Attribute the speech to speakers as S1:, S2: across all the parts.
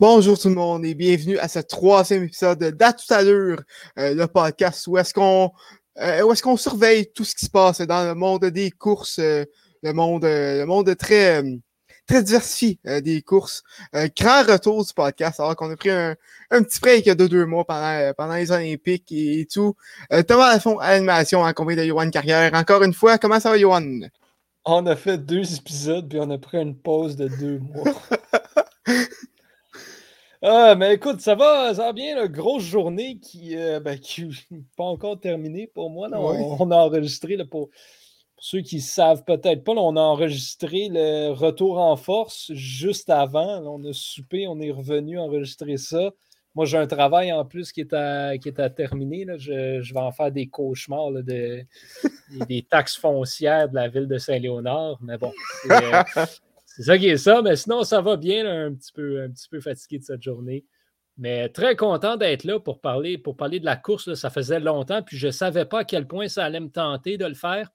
S1: Bonjour tout le monde et bienvenue à ce troisième épisode d'À tout à l'heure, euh, le podcast où est-ce qu'on euh, où est-ce qu'on surveille tout ce qui se passe dans le monde des courses, euh, le monde le monde très très diversifié des courses. grand retour du podcast alors qu'on a pris un, un petit break de deux mois pendant pendant les Olympiques et, tout. Thomas Lafont à l'animation en compagnie de Johan Carrière. Encore une fois, comment ça va Johan?
S2: On a fait deux épisodes puis on a pris une pause de deux mois. Ah, mais écoute, ça va, ça va bien, la grosse journée qui n'est euh, ben, pas encore terminée pour moi. on, a enregistré, pour, ceux qui ne savent peut-être pas, on a enregistré le retour en force juste avant. on a soupé, on est revenu enregistrer ça. Moi, j'ai un travail en plus qui est à, qui est à terminer. Je, vais en faire des cauchemars de, des, taxes foncières de la ville de Saint-Léonard. Mais bon, euh, c'est ça qui est ça, mais sinon, ça va bien, un, petit peu, fatigué de cette journée. Mais très content d'être là pour parler, pour parler de la course. Ça faisait longtemps, puis je ne savais pas à quel point ça allait me tenter de le faire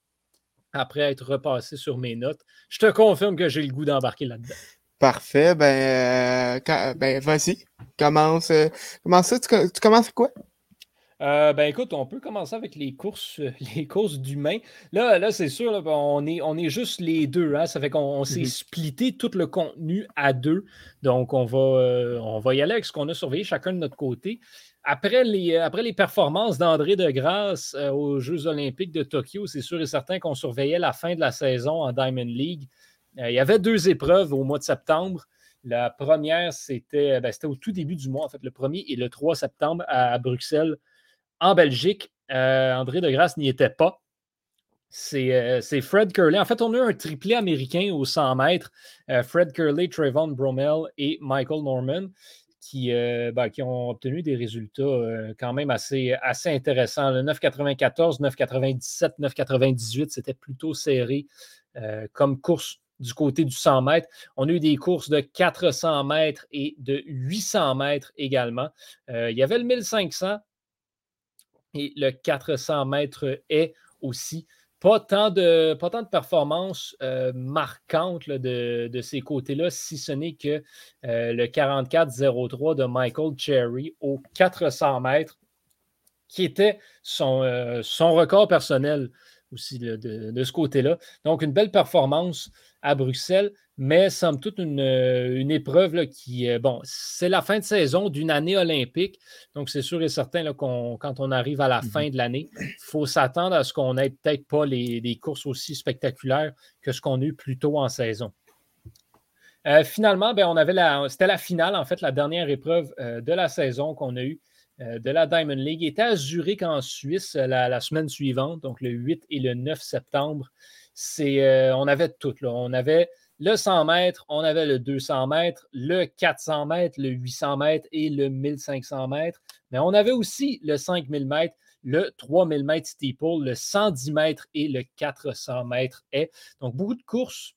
S2: après être repassé sur mes notes. Je te confirme que j'ai le goût d'embarquer là-dedans.
S1: Parfait. Ben, euh, ben vas-y. Commence, euh, ça. Tu commences quoi?
S2: Euh, ben écoute, on peut commencer avec les courses, les courses d'humains. Là, là c'est sûr, on, est, on est juste les deux. Hein. Ça fait qu'on s'est mhm. splitté tout le contenu à deux. Donc, on va, euh, on va y aller avec ce qu'on a surveillé chacun de notre côté. Après les, après les performances d'André de Grasse euh, aux Jeux olympiques de Tokyo, c'est sûr et certain qu'on surveillait la fin de la saison en Diamond League. il y avait deux épreuves au mois de septembre. La première, c'était ben, au tout début du mois, en fait, le 1er et le 3 septembre à Bruxelles en Belgique. Euh, André de Grasse n'y était pas. Euh, c'est Fred Curley. En fait, on a eu un triplé américain au 100 mètres. Euh, Fred Curley, Trayvon Bromell et Michael Norman qui, ben, qui ont obtenu des résultats quand même assez, assez intéressants. Le 9,94, 9,97, 9,98, c'était plutôt serré comme course du côté du 100 mètres. On a eu des courses de 400 mètres et de 800 mètres également. il y avait le 1500 et le 400 mètres est aussi. Pas tant de, de performances euh, marquantes de, ces côtés-là, si ce n'est que euh, le 44-03 de Michael Cherry au 400 mètres, qui était son, euh, record personnel aussi de, de, ce côté-là. Donc, une belle performance à Bruxelles mais somme toute une, euh, une épreuve qui, bon, c'est la fin de saison d'une année olympique. Donc, c'est sûr et certain là, quand on arrive à la mmh fin de l'année, il faut s'attendre à ce qu'on n'ait peut-être pas les, des courses aussi spectaculaires que ce qu'on a eu plus tôt en saison. Euh, finalement, ben, on avait la, c'était la finale, en fait, la dernière épreuve euh, de la saison qu'on a eue de la Diamond League. était à Zurich en Suisse la, la, semaine suivante, donc le 8 et le 9 septembre. C'est, on avait tout. Là. On avait le 100 mètres, on avait le 200 mètres, le 400 mètres, le 800 mètres et le 1500 mètres. Mais on avait aussi le 5000 mètres, le 3000 mètres steeple, le 110 mètres et le 400 mètres. Donc, beaucoup de courses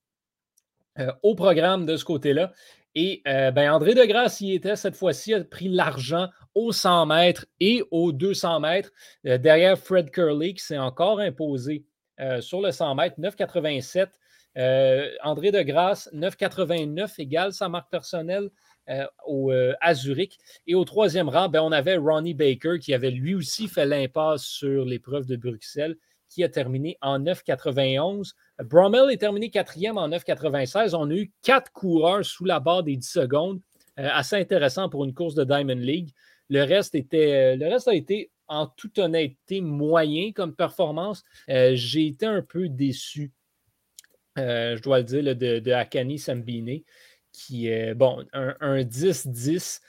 S2: euh, au programme de ce côté-là. Et euh, ben André Degrasse y était cette fois-ci, a pris l'argent au 100 mètres et au 200 mètres, euh, derrière Fred Curley qui s'est encore imposé sur le 100 mètres, 9,87. Euh, André de Grasse, 9,89 égale sa marque personnelle euh, au, euh, à Zurich. Et au troisième rang, ben, on avait Ronnie Baker qui avait lui aussi fait l'impasse sur l'épreuve de Bruxelles, qui a terminé en 9,91. Brommel est terminé quatrième en 9,96. On a eu quatre coureurs sous la barre des 10 secondes. assez intéressant pour une course de Diamond League. Le reste a été en toute honnêteté moyen comme performance. J'ai été un peu déçu euh, je dois le dire, de, de, Akani Sambine, qui est, bon, un 10-10,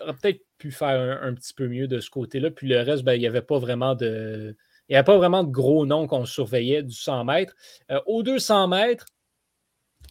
S2: aurait peut-être pu faire un, petit peu mieux de ce côté-là. Puis le reste, ben, il n'y avait pas vraiment de. Il n'y avait pas vraiment de gros noms qu'on surveillait du 100 mètres. Euh, au 200 mètres,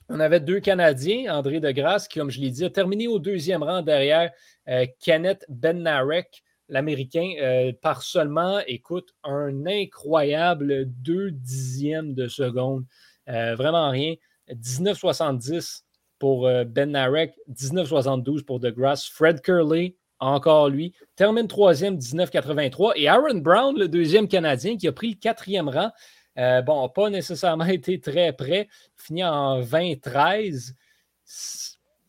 S2: on avait deux Canadiens, André Degrasse, qui, comme je l'ai dit, a terminé au deuxième rang derrière euh, Kenneth Benarek, l'Américain, par seulement, écoute, un incroyable deux dixièmes de seconde. Euh, vraiment rien. 19,70 pour euh, Ben Narek, 19,72 pour DeGrasse. Fred Curley, encore lui, termine troisième, 19,83. Et Aaron Brown, le deuxième Canadien, qui a pris le quatrième rang. Euh, bon, pas nécessairement été très près, fini en 20-13.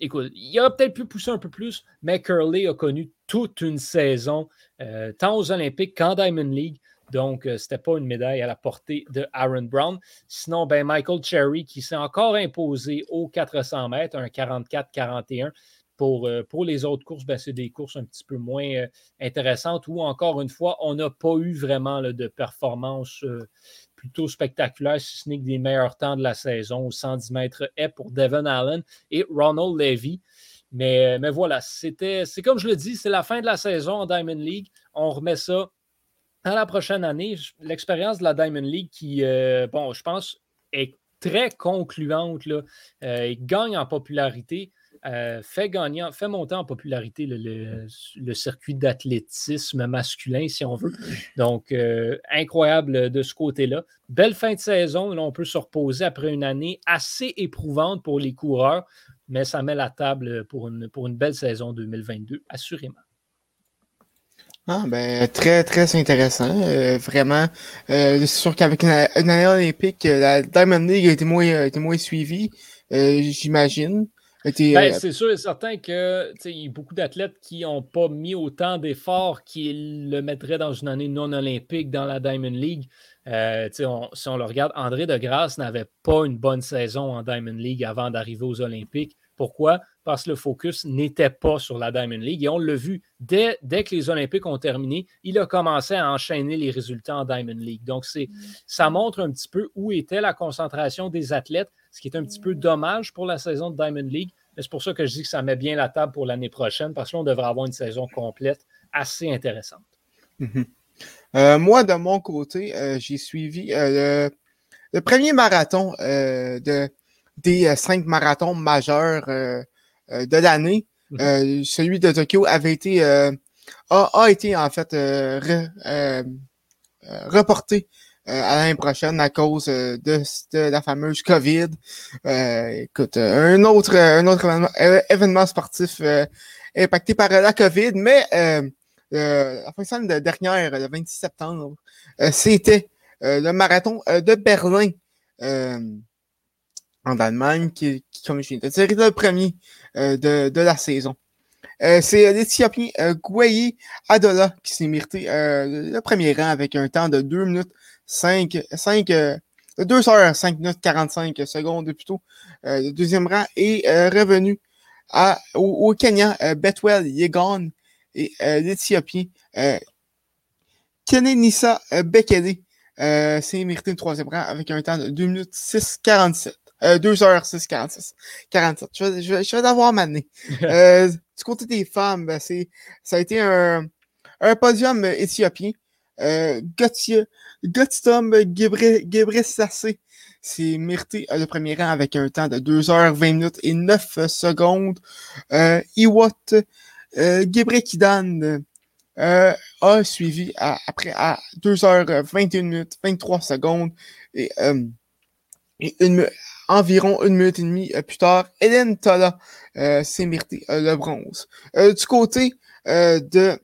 S2: écoute, il aurait peut-être pu pousser un peu plus, mais Curley a connu toute une saison, euh, tant aux Olympiques qu'en Diamond League. Donc, ce n'était pas une médaille à la portée de Aaron Brown. Sinon, ben, Michael Cherry qui s'est encore imposé aux 400 mètres, un 44-41. Pour, pour, les autres courses, ben, c'est des courses un petit peu moins intéressantes où, encore une fois, on n'a pas eu vraiment de performance plutôt spectaculaire, si ce n'est que des meilleurs temps de la saison au 110 mètres est pour Devon Allen et Ronald Levy. Mais, mais voilà, c'était, c'est comme je le dis, c'est la fin de la saison en Diamond League. On remet ça à la prochaine année. L'expérience de la Diamond League qui, euh, bon, je pense, est très concluante. Là. Euh, il gagne en popularité. Euh, fait, gagner, fait monter en popularité le, circuit d'athlétisme masculin, si on veut. Donc, euh, incroyable de ce côté-là. Belle fin de saison. Là, on peut se reposer après une année assez éprouvante pour les coureurs, mais ça met la table pour une, pour une belle saison 2022, assurément.
S1: Ah, ben, très, très intéressant. Euh, vraiment. c'est sûr qu'avec une, année olympique, la Diamond League a été moins, a été moins suivie, j'imagine.
S2: Ben, euh, c'est sûr et certain qu'il y a beaucoup d'athlètes qui n'ont pas mis autant d'efforts qu'ils le mettraient dans une année non olympique dans la Diamond League. Euh, si on le regarde, André de Grasse n'avait pas une bonne saison en Diamond League avant d'arriver aux Olympiques. Pourquoi? Parce que le focus n'était pas sur la Diamond League. Et on l'a vu, dès, dès, que les Olympiques ont terminé, il a commencé à enchaîner les résultats en Diamond League. Donc, ça montre un petit peu où était la concentration des athlètes ce qui est un petit peu dommage pour la saison de Diamond League. Mais c'est pour ça que je dis que ça met bien la table pour l'année prochaine, parce que on devrait avoir une saison complète assez intéressante.
S1: Mhm. Euh, moi, de mon côté, euh, j'ai suivi euh, le, premier marathon de, des cinq marathons majeurs de l'année. Mhm. celui de Tokyo avait été a, été en fait reporté à l'année prochaine à cause euh, de, la fameuse COVID. Euh, écoute, un autre, un autre événement, sportif impacté par la COVID, mais la fin de dernière, le 26 septembre, c'était le marathon de Berlin en Allemagne, qui, comme je viens de le premier de, de la saison. c'est l'Éthiopien euh, Adola qui s'est mérité le premier rang avec un temps de 2 minutes 5, 5 2 heures 5 minutes 45 secondes plutôt. Euh, le deuxième rang est euh, revenu à, au, Kenya, euh, Betwell Yegon et l'Éthiopien Kenenisa Bekele s'est mérité le troisième rang avec un temps de 2 minutes 6 47. 2 heures 6 46. 47. Je vais, je vais, je vais l'avoir maintenant. du côté des femmes, ben, ça a été un, un podium éthiopien. Euh, Gauthier, Gottom Gebre Sassé s'est mérité le premier rang avec un temps de 2h20 minutes et 9 secondes. Euh, Iwat euh, Gebre Kidan euh, a suivi après à 2h21 minutes 23 secondes et, euh, et une, environ une minute et demie plus tard, Hélène Tola s'est mérité le bronze. du côté de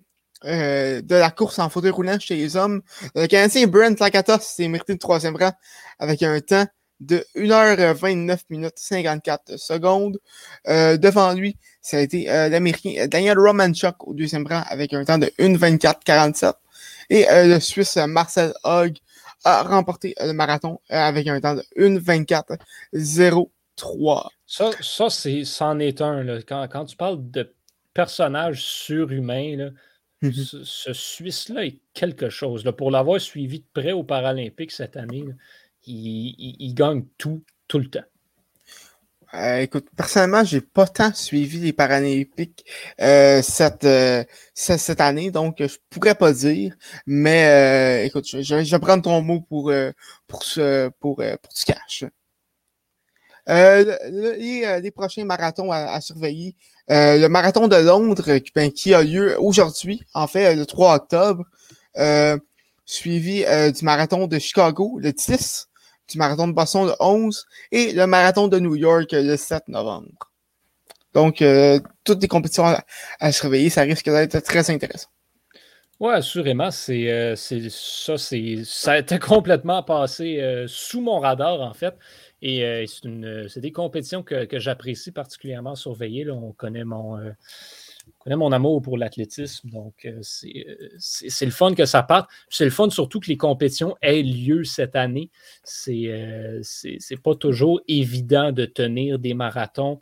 S1: euh, de la course en fauteuil roulant chez les hommes. Le Canadien Brent Lakatos s'est mérité le troisième rang avec un temps de 1h29 minutes 54 secondes. Euh, devant lui, ça a été euh, l'Américain Daniel Romanchuk au deuxième rang avec un temps de 1h24-47. Et le Suisse Marcel Hogg a remporté le marathon avec un temps de 1h24-03.
S2: Ça, ça c'en est un. Quand, tu parles de personnages surhumains, Mmh ce, Suisse-là est quelque chose. Là. Pour l'avoir suivi de près aux Paralympiques cette année, il, gagne tout, tout le temps.
S1: Euh, écoute, personnellement, j'ai pas tant suivi les Paralympiques euh, cette, euh, cette année, donc je pourrais pas dire. Mais écoute, je, vais prendre ton mot pour, pour, ce, pour, pour ce cash. Les, les, prochains marathons à surveiller, euh, le marathon de Londres ben, qui a lieu aujourd'hui, en fait, le 3 octobre, euh, suivi euh, du marathon de Chicago le 10, du marathon de Boston le 11 et le marathon de New York le 7 novembre. Donc, toutes les compétitions à, surveiller, ça risque d'être très intéressant.
S2: Oui, assurément. C'est, ça, c'est, ça a été complètement passé sous mon radar, en fait. Et c'est, des compétitions que, j'apprécie particulièrement surveiller. On connaît mon connais mon amour pour l'athlétisme, donc euh, euh, c'est le fun que ça parte. C'est le fun surtout que les compétitions aient lieu cette année. C'est euh, pas toujours évident de tenir des marathons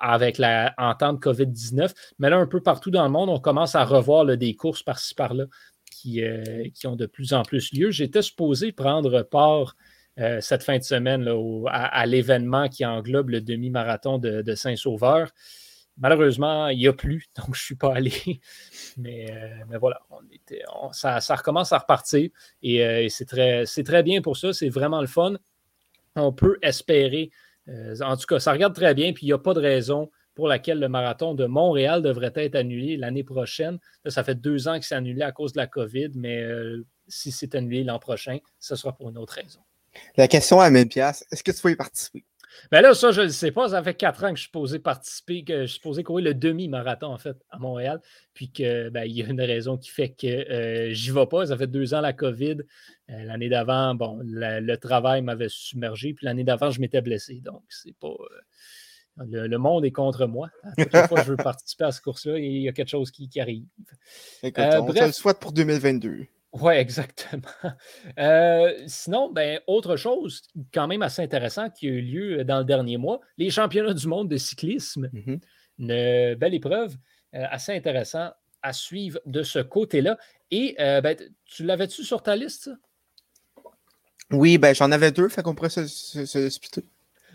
S2: avec la entente COVID-19, mais là, un peu partout dans le monde, on commence à revoir des courses par-ci par-là qui, qui, ont de plus en plus lieu. J'étais supposé prendre part cette fin de semaine à, l'événement qui englobe le demi-marathon de Saint-Sauveur. Malheureusement, il n'y a plus, donc je ne suis pas allé. Mais, euh, voilà, ça, recommence à repartir et, euh, c'est très, très, bien pour ça. C'est vraiment le fun. On peut espérer. Euh, en tout cas, ça regarde très bien, puis il n'y a pas de raison pour laquelle le marathon de Montréal devrait être annulé l'année prochaine. ça fait deux ans que c'est annulé à cause de la COVID, mais si c'est annulé l'an prochain, ce sera pour une autre raison.
S1: La question à 1000 est-ce que tu vas y participer?
S2: Mais là, ça, je ne sais pas. Ça fait quatre ans que je suis posé participer, que je suis supposé courir le demi-marathon, en fait, à Montréal. Puis qu'il ben, y a une raison qui fait que euh, j'y vais pas. Ça fait deux ans la COVID. Euh, l'année d'avant, bon, le travail m'avait submergé. Puis l'année d'avant, je m'étais blessé. Donc, c'est pas. Euh, le, monde est contre moi. À chaque fois que je veux participer à ce course-là, il y a quelque chose qui, arrive.
S1: Écoute, on bref, te le souhaite pour 2022.
S2: Oui, exactement. Euh, sinon, ben, autre chose quand même assez intéressant qui a eu lieu dans le dernier mois, les championnats du monde de cyclisme. Mmh Une belle épreuve, euh, assez intéressant à suivre de ce côté-là. Et euh, ben, tu l'avais-tu sur ta liste?
S1: Oui, ben, j'en avais deux, fait qu'on pourrait se, se,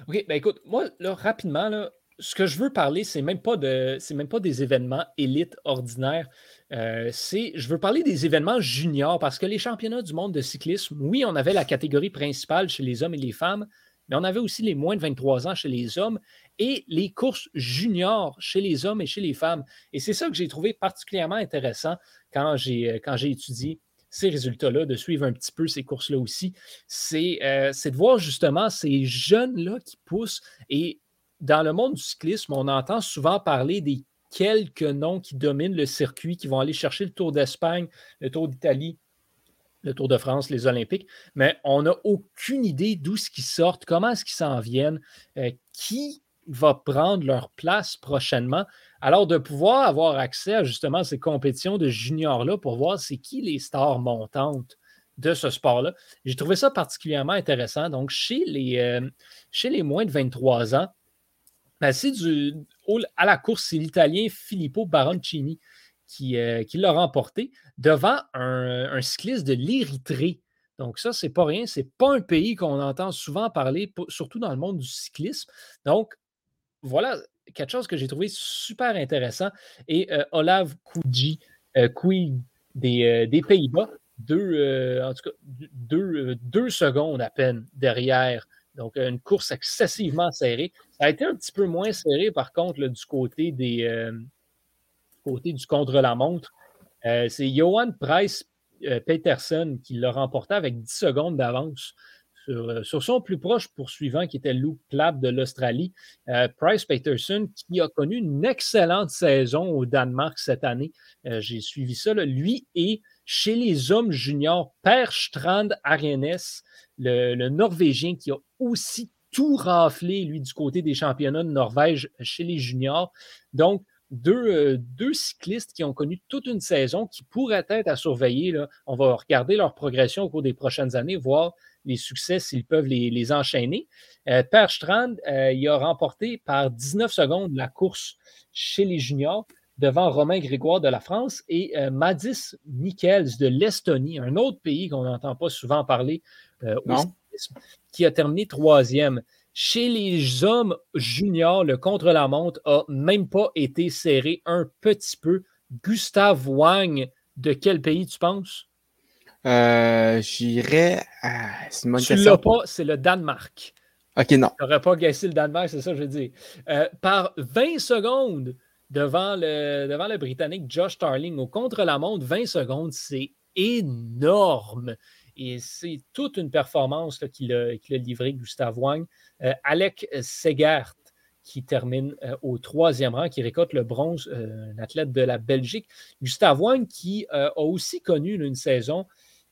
S2: OK, ben écoute, moi, là, rapidement, là, ce que je veux parler, c'est même pas de c'est même pas des événements élites ordinaires. Euh, c'est je veux parler des événements juniors parce que les championnats du monde de cyclisme, oui, on avait la catégorie principale chez les hommes et les femmes, mais on avait aussi les moins de 23 ans chez les hommes et les courses juniors chez les hommes et chez les femmes. Et c'est ça que j'ai trouvé particulièrement intéressant quand j'ai euh, quand j'ai étudié ces résultats-là, de suivre un petit peu ces courses-là aussi, c'est euh, de voir justement ces jeunes-là qui poussent et dans le monde du cyclisme, on entend souvent parler des quelques noms qui dominent le circuit, qui vont aller chercher le Tour d'Espagne, le Tour d'Italie, le Tour de France, les Olympiques, mais on n'a aucune idée d'où ce qu'ils sortent, comment est-ce qu'ils s'en viennent, euh, qui va prendre leur place prochainement. Alors, de pouvoir avoir accès à justement ces compétitions de juniors-là pour voir c'est qui les stars montantes de ce sport-là. J'ai trouvé ça particulièrement intéressant. Donc, chez les, euh, chez les moins de 23 ans, ben, du, à la course, c'est l'Italien Filippo Baroncini qui, euh, qui l'a remporté devant un, cycliste de l'Érythrée. Donc, ça, c'est pas rien. C'est pas un pays qu'on entend souvent parler, surtout dans le monde du cyclisme. Donc, voilà quelque chose que j'ai trouvé super intéressant. Et euh, Olav Kouji, euh, des, des Pays-Bas, deux, en tout cas, deux, deux, secondes à peine derrière donc, une course excessivement serrée. Ça a été un petit peu moins serré, par contre, du euh, côté du contre-la-montre. Euh, c'est Johan Price euh, Peterson qui l'a remporté avec 10 secondes d'avance sur, son plus proche poursuivant, qui était Luke Clapp de l'Australie. Price Peterson, qui a connu une excellente saison au Danemark cette année. J'ai suivi ça. Lui et chez les hommes juniors, Per Strand Arenes, le, Norvégien qui a aussi tout raflé, lui, du côté des championnats de Norvège chez les juniors. Donc, deux, euh, deux, cyclistes qui ont connu toute une saison qui pourraient être à surveiller. Là. On va regarder leur progression au cours des prochaines années, voir les succès s'ils peuvent les, enchaîner. Euh, per Strand, euh, il a remporté par 19 secondes la course chez les juniors devant Romain Grégoire de la France et euh, Madis Michels de l'Estonie, un autre pays qu'on n'entend pas souvent parler qui a terminé troisième. Chez les hommes juniors, le contre-la-montre a même pas été serré un petit peu. Gustave Wang, de quel pays tu penses?
S1: Euh, J'irais.
S2: c'est tu l'as pas, c'est le Danemark.
S1: Ok, non.
S2: Tu n'aurais pas gassé le Danemark, c'est ça que je veux dire. Euh, par 20 secondes devant le, devant le Britannique Josh Starling au contre-la-montre, 20 secondes, c'est énorme. Et c'est toute une performance qu'il a, livrée, Gustave Wang. Euh, Alec Segert, qui termine au troisième rang, qui récolte le bronze, un athlète de la Belgique. Gustave Wang, qui a aussi connu une saison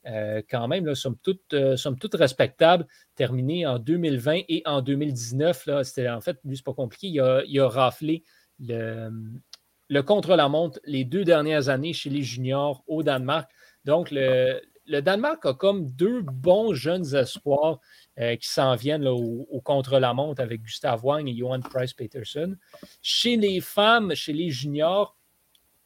S2: quand même, là, somme, toute, somme respectable, terminé en 2020 et en 2019. C'était en fait, lui, c'est pas compliqué. Il a, il a raflé le, le contre-la-montre les deux dernières années chez les juniors au Danemark. Donc, le, Danemark a comme deux bons jeunes espoirs euh, qui s'en viennent au, contre-la-montre avec Gustav Wang et Johan Price-Peterson. Chez les femmes, chez les juniors,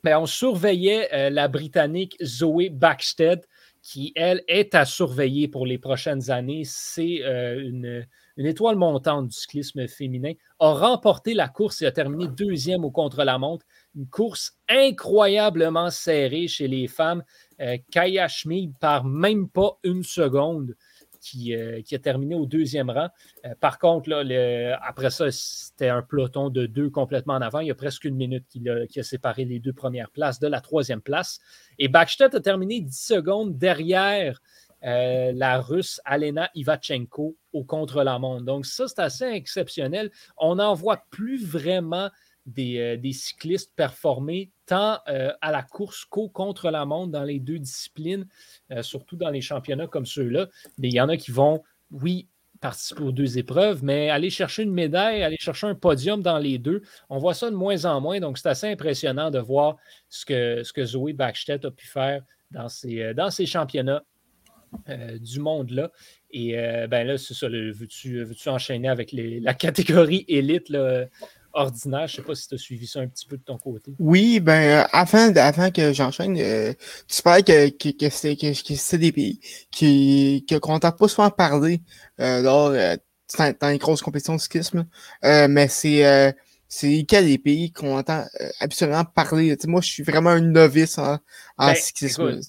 S2: ben, on surveillait euh, la Britannique Zoé Backstead, qui, elle, est à surveiller pour les prochaines années. C'est euh, une, une étoile montante du cyclisme féminin, a remporté la course et a terminé deuxième au contre-la-montre. Une course incroyablement serrée chez les femmes. Euh, Kaya Schmid par même pas une seconde. Qui, euh, qui, a terminé au deuxième rang. Euh, par contre, là, après ça, c'était un peloton de deux complètement en avant. Il y a presque une minute qui a, séparé les deux premières places de la troisième place. Et Backstedt a terminé 10 secondes derrière euh, la Russe Alena Ivachenko au contre-la-montre. Donc, ça, c'est assez exceptionnel. On n'en voit plus vraiment des, euh, cyclistes performer tant euh, à la course qu'au contre-la-montre dans les deux disciplines, surtout dans les championnats comme ceux-là. Mais il y en a qui vont, oui, participer aux deux épreuves, mais aller chercher une médaille, aller chercher un podium dans les deux, on voit ça de moins en moins. Donc, c'est assez impressionnant de voir ce que, ce que Zoé Backstedt a pu faire dans ces, dans ces championnats euh, du monde-là. Et euh, ben là, c'est ça, veux-tu, enchaîner avec la catégorie élite ordinaire? Je ne sais pas si tu as suivi ça un petit peu de ton côté.
S1: Oui, ben euh, avant, avant que j'enchaîne, tu parlais que, que, c'est, des pays qui, qu'on n'entend pas souvent parler lors dans, les grosses compétitions de cyclisme, mais c'est c'est quel des pays qu'on entend absolument parler? moi, je suis vraiment un novice en, en ben, cyclisme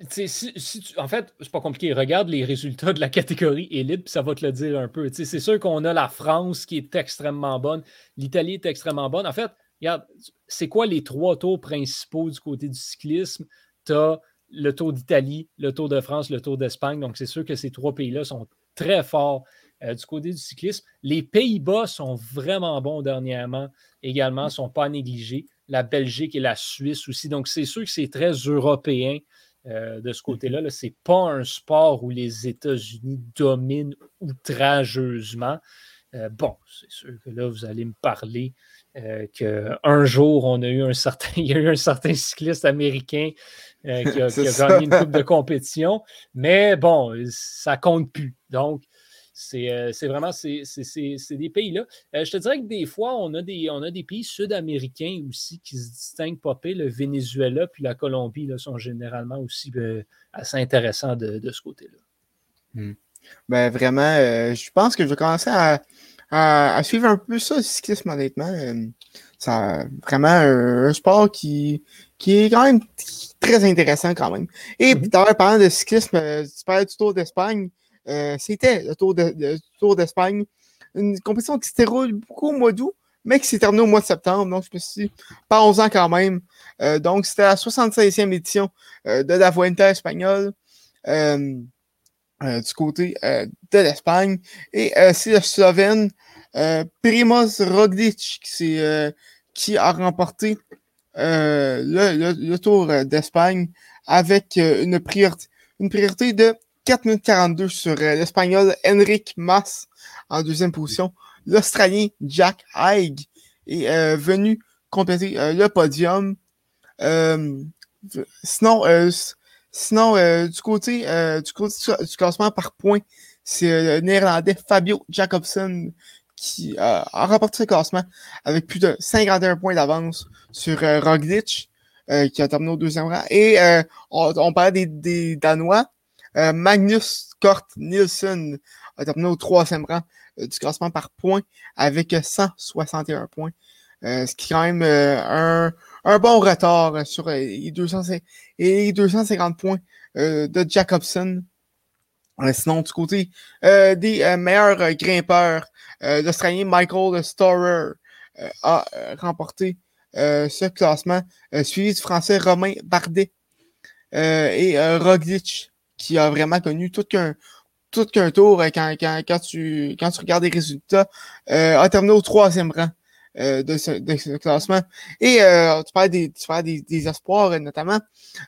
S2: en fait, c'est pas compliqué. Regarde les résultats de la catégorie élite, puis ça va te le dire un peu. C'est sûr qu'on a la France qui est extrêmement bonne, l'Italie est extrêmement bonne. En fait, regarde, c'est quoi les trois tours principaux du côté du cyclisme? Tu as le Tour d'Italie, le Tour de France, le Tour d'Espagne. Donc, c'est sûr que ces trois pays-là sont très forts euh, du côté du cyclisme. Les Pays-Bas sont vraiment bons dernièrement, également, ne sont pas négligés. La Belgique et la Suisse aussi. Donc, c'est sûr que c'est très européen euh, de ce côté-là. -là, c'est pas un sport où les États-Unis dominent outrageusement. Euh, bon, c'est sûr que là, vous allez me parler euh, qu'un jour, on a eu un certain, il y a eu un certain cycliste américain qui a, qui a gagné une coupe de compétition, mais bon, ça compte plus. Donc, c'est vraiment ces, des pays-là. Euh, je te dirais que des fois, on a des, on a des pays sud-américains aussi qui se distinguent pas Le Venezuela puis la Colombie là, sont généralement aussi euh, assez intéressants de, ce côté-là.
S1: Hmm. Ben, vraiment, je pense que je vais commencer à, suivre un peu ça, le cyclisme, honnêtement. c'est vraiment un, sport qui, qui est quand même très intéressant quand même. Et mm parlant de cyclisme, tu parlais du Tour d'Espagne. Euh, c'était le Tour, de, Tour d'Espagne. Une compétition qui se déroule beaucoup au mois d'août, mais qui s'est terminée au mois de septembre. Donc, je me suis dit, pas 11 ans quand même. Euh, donc, c'était la 76e édition euh, de la Vuelta espagnole. du côté de l'Espagne. Et c'est le Slovène Primoz Roglic qui, a remporté le, Tour d'Espagne avec une priorité, une priorité de 4 minutes 42 sur euh, l'Espagnol Enric Mas en deuxième position. L'Australien Jack Haig est euh, venu compléter euh, le podium. sinon, sinon du, côté, du classement par points, c'est le néerlandais Fabio Jacobson qui a remporté ce classement avec plus de 51 points d'avance sur Roglic, qui a terminé au deuxième rang. Et on, on des Danois. Euh, Magnus Kort Nielsen a terminé au troisième rang euh, du classement par points avec 161 points. Euh, ce qui est quand même un, un, bon retard sur les, 250 points de Jacobson. sinon, du côté des meilleurs grimpeurs, l'Australien Michael Storer a remporté ce classement, suivi du Français Romain Bardet et Roglic qui a vraiment connu tout qu'un tout qu'un tour quand, quand, quand, tu, quand tu regardes les résultats, a terminé au troisième rang. de, ce, classement. Et tu parles des, tu parles des, des espoirs notamment.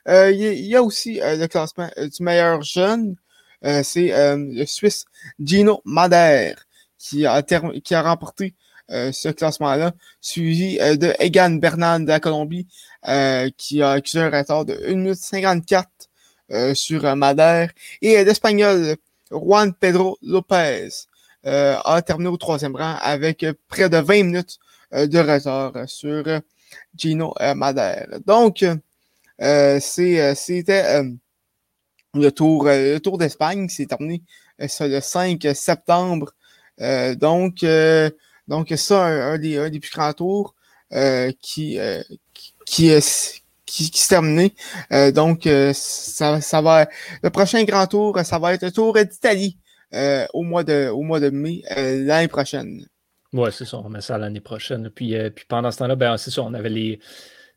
S1: Il y, a aussi le classement du meilleur jeune. C'est le Suisse Gino Madère qui a, qui a remporté ce classement-là, suivi de Egan Bernard de la Colombie, qui a accusé un retard de 1 minute 54 sur Madère. Et l'Espagnol Juan Pedro Lopez a terminé au troisième rang avec près de 20 minutes de retard sur Gino Madère. Donc, c'était le tour, d'Espagne qui s'est terminé le 5 septembre. donc, ça, un, des, plus grands tours euh, qui, euh, qui, qui, s'est terminé. Euh, donc, ça, ça va. Le prochain grand tour, ça va être le tour d'Italie au mois de au mois de mai l'année prochaine.
S2: Oui, c'est ça, on met ça l'année prochaine. Puis, puis pendant ce temps-là, ben, c'est ça, on avait les.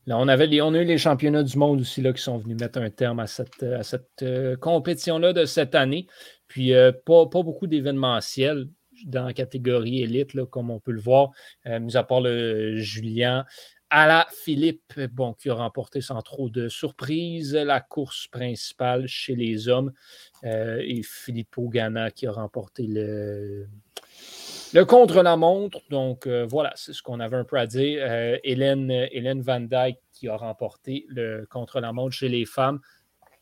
S2: Là, on, avait les, on a eu les championnats du monde aussi là, qui sont venus mettre un terme à cette, à cette compétition-là de cette année. Puis pas, pas beaucoup d'événementiels dans la catégorie élite, comme on peut le voir, euh, mis à part le Julien. Ala Philippe, bon, qui a remporté sans trop de surprise la course principale chez les hommes. Euh, et Filippo Ganna qui a remporté le, le contre-la-montre. Donc euh, voilà, c'est ce qu'on avait un peu à dire. Hélène, Hélène Van Dyke qui a remporté le contre-la-montre chez les femmes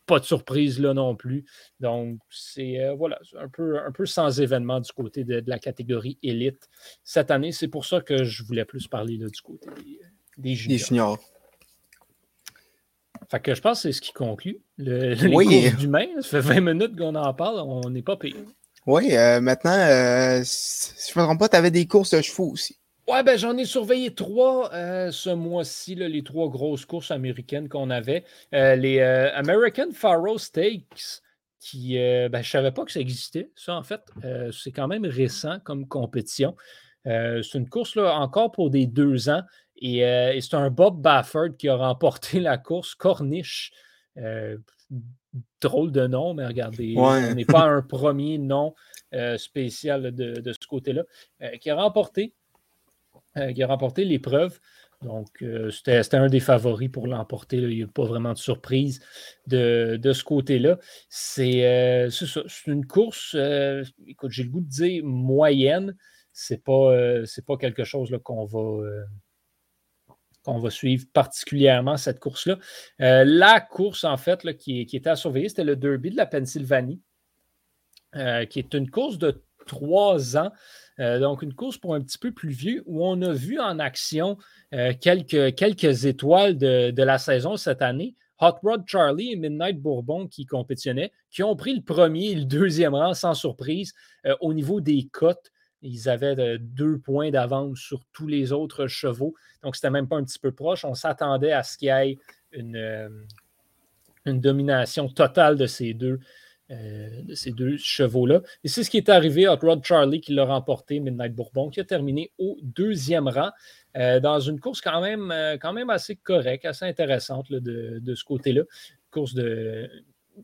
S2: pas de surprise là non plus. Donc, c'est euh, voilà, un peu, un peu sans événement du côté de, la catégorie élite cette année. C'est pour ça que je voulais plus parler là, du côté juniors. Des juniors. Fait que je pense que c'est ce qui conclut le, les oui. courses d'humains. Ça fait 20 minutes qu'on en parle, on n'est pas payé.
S1: Oui, euh, maintenant, euh, si je ne me trompe pas, tu avais des courses de chevaux aussi.
S2: Ouais, ben j'en ai surveillé trois euh, ce mois-ci, les trois grosses courses américaines qu'on avait. Les American Faro Stakes, qui, ben, je ne savais pas que ça existait, ça en fait. c'est quand même récent comme compétition. c'est une course là, encore pour des deux ans. Et, c'est un Bob Bafford qui a remporté la course Corniche. drôle de nom, mais regardez, on n'est pas un premier nom spécial de, de ce côté-là, qui a remporté euh, qui a remporté l'épreuve. Donc, euh, c'était un des favoris pour l'emporter. Il n'y a pas vraiment de surprise de, ce côté-là. Euh, c'est une course, écoute, j'ai le goût de dire moyenne. Ce n'est pas, pas quelque chose qu'on va, qu'on va suivre particulièrement, cette course-là. la course, en fait, qui, était à surveiller, c'était le Derby de la Pennsylvanie, qui est une course de trois ans. Euh, donc, une course pour un petit peu plus vieux où on a vu en action euh, quelques, quelques étoiles de, la saison cette année. Hot Rod Charlie et Midnight Bourbon qui compétitionnaient, qui ont pris le premier et le deuxième rang sans surprise euh, au niveau des cotes. Ils avaient deux points d'avance sur tous les autres chevaux. Donc, c'était même pas un petit peu proche. On s'attendait à ce qu'il y ait une, une domination totale de ces deux, euh, de deux chevaux-là. Et c'est ce qui est arrivé à Rod Charlie qui l'a remporté, Midnight Bourbon, qui a terminé au deuxième rang euh, dans une course quand même, euh, quand même assez correcte, assez intéressante de, ce côté-là. Course de.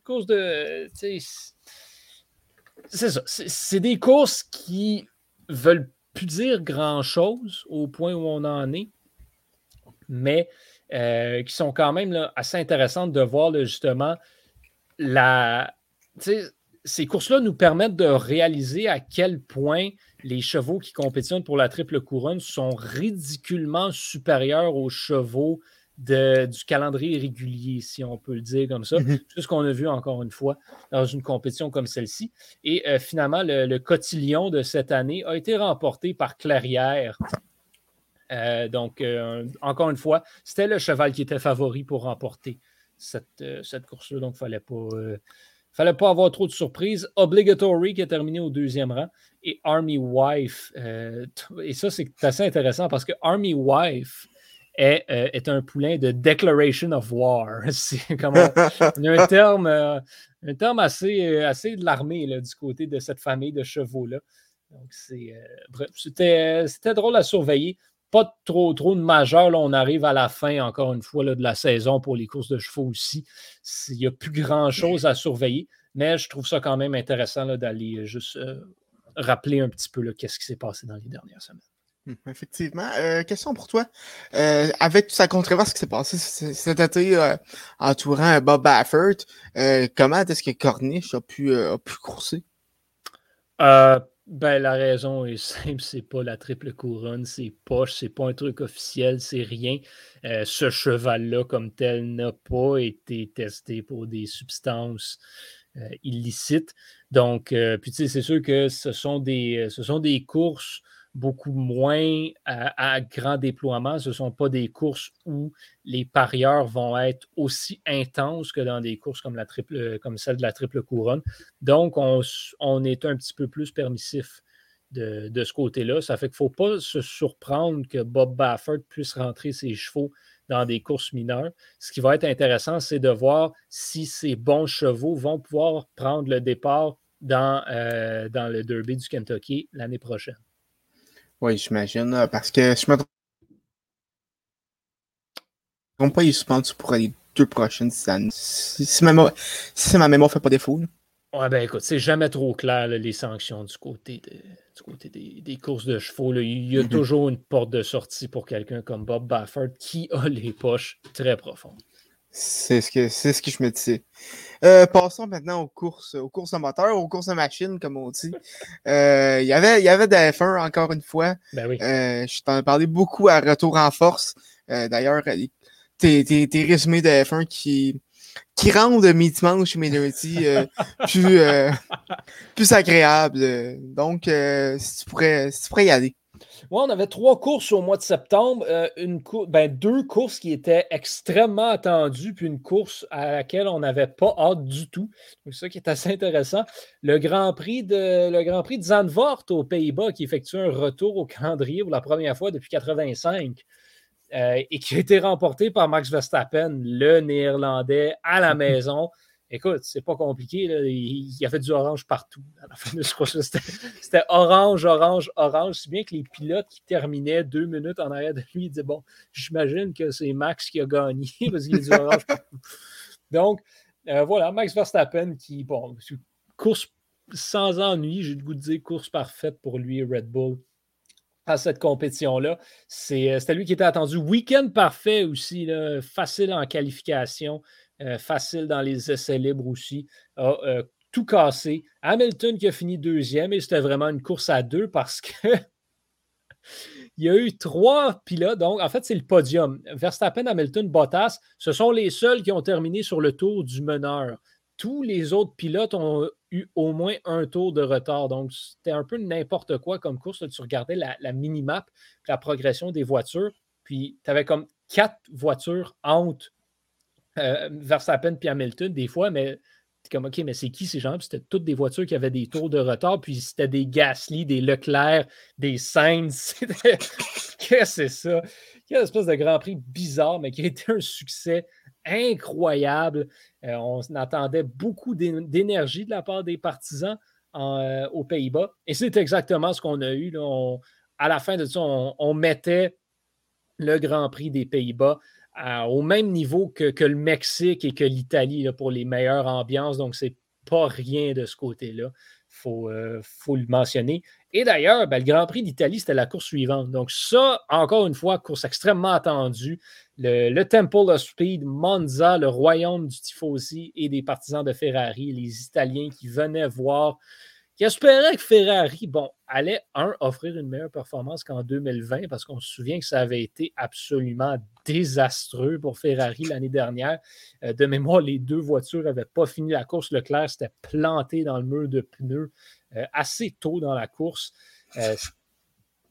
S2: Course de. C'est ça. C'est des courses qui veulent plus dire grand-chose au point où on en est, mais qui sont quand même assez intéressantes de voir justement la, ces courses-là nous permettent de réaliser à quel point les chevaux qui compétitionnent pour la triple couronne sont ridiculement supérieurs aux chevaux du calendrier régulier, si on peut le dire comme ça. Mhm. C'est ce qu'on a vu encore une fois dans une compétition comme celle-ci. Et euh, finalement, le, cotillon de cette année a été remporté par Clairière. Euh, donc, euh, encore une fois, c'était le cheval qui était favori pour remporter cette, cette course-là. Donc, il ne fallait pas fallait pas avoir trop de surprises. Obligatory qui a terminé au deuxième rang et Army Wife. Euh, et ça, c'est assez intéressant parce que Army Wife est, euh, est un poulain de Declaration of War. C'est comme un, terme, euh, un terme assez, assez de l'armée du côté de cette famille de chevaux-là. Donc, c'était drôle à surveiller. pas trop, trop de majeur. on arrive à la fin, encore une fois, de la saison pour les courses de chevaux aussi. Il n'y a plus grand-chose à surveiller, mais je trouve ça quand même intéressant d'aller juste euh, rappeler un petit peu qu'est-ce qui s'est passé dans les dernières semaines.
S1: Hum, effectivement. Euh, question pour toi. Euh, avec toute sa controverse qui s'est passée cet été entourant Bob Baffert, comment est-ce que Corniche a pu, courser?
S2: Ben, la raison est simple, c'est pas la triple couronne, c'est poche, c'est pas un truc officiel, c'est rien. Euh, ce cheval-là, comme tel, n'a pas été testé pour des substances euh, illicites. Donc, euh, puis tu sais, c'est sûr que ce sont des courses beaucoup moins à, grand déploiement. Ce ne sont pas des courses où les parieurs vont être aussi intenses que dans des courses comme, comme celle de la triple couronne. Donc, on, est un petit peu plus permissif de, ce côté-là. Ça fait qu'il ne faut pas se surprendre que Bob Baffert puisse rentrer ses chevaux dans des courses mineures. Ce qui va être intéressant, c'est de voir si ces bons chevaux vont pouvoir prendre le départ dans, euh, dans le Derby du Kentucky l'année prochaine.
S1: Oui, j'imagine. Euh, parce que je me trompe pas, il est suspendu pour les deux prochaines années. Si, ma, mémoire, ne fait pas défaut.
S2: Ouais, ben écoute, c'est jamais trop clair les sanctions du côté, du côté des, courses de chevaux. Il y a mm-hmm. toujours une porte de sortie pour quelqu'un comme Bob Baffert qui a les poches très profondes.
S1: C'est ce que c'est ce que je me disais. Euh, passons maintenant aux courses, aux courses amateurs, aux courses de machine, comme on dit. Euh, il y avait, il y avait des F1 encore une fois.
S2: Ben oui.
S1: Euh, je t'en ai parlé beaucoup à Retour en force. D'ailleurs, tes, tes, tes résumés de F1 qui, qui rendent mes dimanches et mes lundis plus, plus agréables. Donc, si, tu pourrais, si tu pourrais y aller.
S2: Oui, on avait trois courses au mois de septembre. Euh, une ben, deux courses qui étaient extrêmement attendues, puis une course à laquelle on n'avait pas hâte du tout. C'est ça qui est assez intéressant. Le Grand Prix de, le Grand Prix de Zandvoort aux Pays-Bas qui effectue un retour au calendrier pour la première fois depuis 1985. Euh, et qui a été remporté par Max Verstappen, le Néerlandais, à la maison. Écoute, c'est pas compliqué. Il, y avait du orange partout à la fin. C'était orange, orange, orange. Si bien que les pilotes qui terminaient deux minutes en arrière de lui disaient Bon, j'imagine que c'est Max qui a gagné parce qu'il a du orange partout. Donc, euh, voilà, Max Verstappen qui, bon, course sans ennui, j'ai le goût de dire course parfaite pour lui Red Bull à cette compétition-là. Euh, c'était lui qui était attendu. Week-end parfait aussi, facile en qualification. Euh, facile dans les essais libres aussi, a euh, tout cassé. Hamilton qui a fini deuxième et c'était vraiment une course à deux parce que il y a eu trois pilotes. Donc, en fait, c'est le podium. Verstappen, Hamilton, Bottas, ce sont les seuls qui ont terminé sur le tour du meneur. Tous les autres pilotes ont eu au moins un tour de retard. Donc, c'était un peu n'importe quoi comme course. tu regardais la, la mini-map, la progression des voitures, puis tu avais comme quatre voitures entre euh, Verstappen puis Hamilton des fois, mais comme, OK, mais c'est qui ces gens? C'était toutes des voitures qui avaient des tours de retard, puis c'était des Gasly, des Leclerc, des Sainz. Qu'est-ce que c'est ça? Quelle espèce de Grand Prix bizarre, mais qui a été un succès incroyable. Euh, on attendait beaucoup d'énergie de la part des partisans euh, aux Pays-Bas. Et c'est exactement ce qu'on a eu. à la fin de ça, on mettait le Grand Prix des Pays-Bas au même niveau que, le Mexique et que l'Italie pour les meilleures ambiances. Donc, c'est pas rien de ce côté-là. Il faut, euh, faut, le mentionner. Et d'ailleurs, ben, le Grand Prix d'Italie, c'était la course suivante. Donc, ça, encore une fois, course extrêmement attendue. Le, le, Temple of Speed, Monza, le royaume du Tifosi et des partisans de Ferrari, les Italiens qui venaient voir qui espérait que Ferrari, bon, allait, un, offrir une meilleure performance qu'en 2020, parce qu'on se souvient que ça avait été absolument désastreux pour Ferrari l'année dernière. Euh, de mémoire, les deux voitures n'avaient pas fini la course. Leclerc s'était planté dans le mur de pneus euh, assez tôt dans la course. Euh,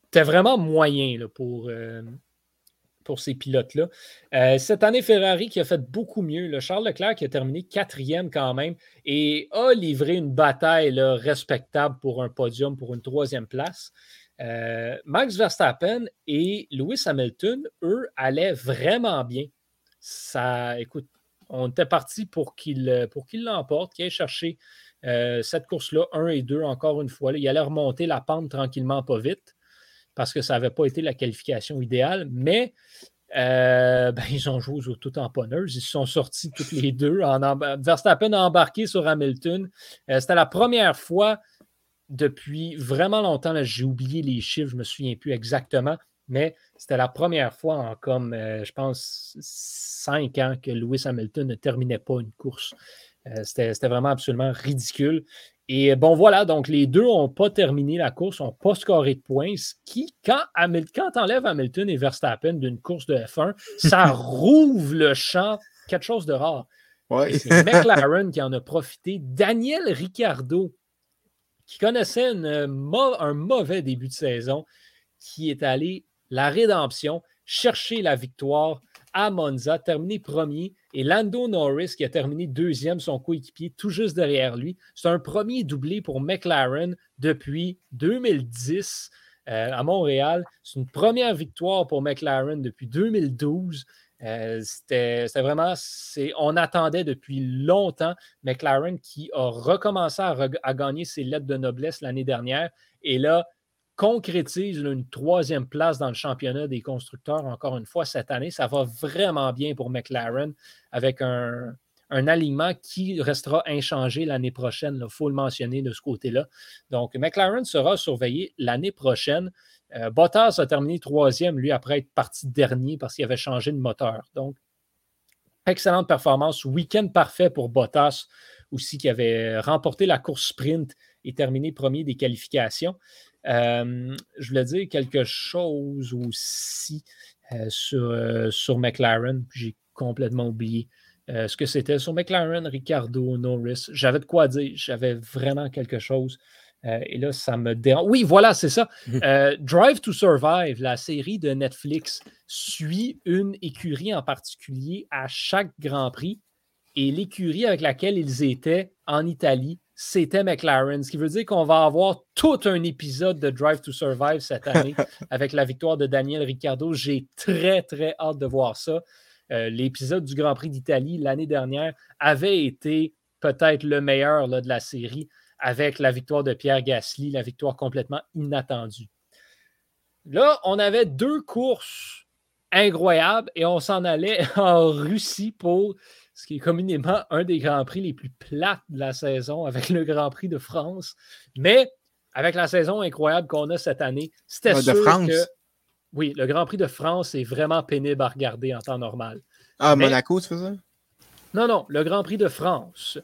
S2: c'était vraiment moyen là, pour, pour ces pilotes-là. Euh, cette année, Ferrari qui a fait beaucoup mieux. Le Charles Leclerc qui a terminé quatrième quand même et a livré une bataille respectable pour un podium, pour une troisième place. Euh, Max Verstappen et Lewis Hamilton, eux, allaient vraiment bien. Ça, écoute, on était parti pour qu'il pour qu'il l'emporte, qu'il aille chercher euh, cette course-là, 1 et 2, encore une fois. il allait remonter la pente tranquillement, pas vite parce que ça n'avait pas été la qualification idéale, mais euh, ben, ils ont joué aux tout tamponneuses. Ils se sont sortis tous les deux. En Verstappen a embarqué sur Hamilton. Euh, c'était la première fois depuis vraiment longtemps. J'ai oublié les chiffres, je ne me souviens plus exactement, mais c'était la première fois en comme, euh, je pense, cinq ans que Lewis Hamilton ne terminait pas une course. c'était vraiment absolument ridicule. Et bon, voilà, donc les deux n'ont pas terminé la course, n'ont pas scoré de points, ce qui, quand, quand enlève Hamilton et Verstappen d'une course de F1, ça rouvre le champ, quelque chose de rare. C'est McLaren qui en a profité. Daniel Ricciardo, qui connaissait un mauvais début de saison, qui est allé la rédemption, chercher la victoire à Monza, terminé premier, et Lando Norris, qui a terminé deuxième, son coéquipier, tout juste derrière lui. C'est un premier doublé pour McLaren depuis 2010 euh, à Montréal. C'est une première victoire pour McLaren depuis 2012. Euh, c'était vraiment, on attendait depuis longtemps McLaren qui a recommencé à gagner ses lettres de noblesse l'année dernière. Et là, concrétise une troisième place dans le championnat des constructeurs encore une fois cette année. Ça va vraiment bien pour McLaren avec un, alignement qui restera inchangé l'année prochaine. Il faut le mentionner de ce côté-là. Donc, McLaren sera surveillé l'année prochaine. Euh, Bottas a terminé troisième, lui, après être parti dernier parce qu'il avait changé de moteur. Donc, excellente performance. Week-end parfait pour Bottas aussi, qui avait remporté la course sprint et terminé premier des qualifications. Euh, je voulais dire quelque chose aussi euh, sur, euh, sur McLaren, puis j'ai complètement oublié ce que c'était sur McLaren, Ricardo, Norris. J'avais de quoi dire, j'avais vraiment quelque chose. et là, ça me dérange. Oui, voilà, c'est ça. Drive to Survive, la série de Netflix, suit une écurie en particulier à chaque Grand Prix. Et l'écurie avec laquelle ils étaient en Italie, c'était McLaren, ce qui veut dire qu'on va avoir tout un épisode de Drive to Survive cette année avec la victoire de Daniel Ricciardo. J'ai très, très hâte de voir ça. Euh, l'épisode du Grand Prix d'Italie l'année dernière avait été peut-être le meilleur de la série avec la victoire de Pierre Gasly, la victoire complètement inattendue. Là, on avait deux courses incroyables et on s'en allait en Russie pour ce qui est communément un des Grands Prix les plus plates de la saison avec le Grand Prix de France. Mais avec la saison incroyable qu'on a cette année, c'était sûr que. Oui, le Grand Prix de France est vraiment pénible à regarder en temps normal.
S1: Ah, Monaco, tu fais ça?
S2: Non, non, le Grand Prix de France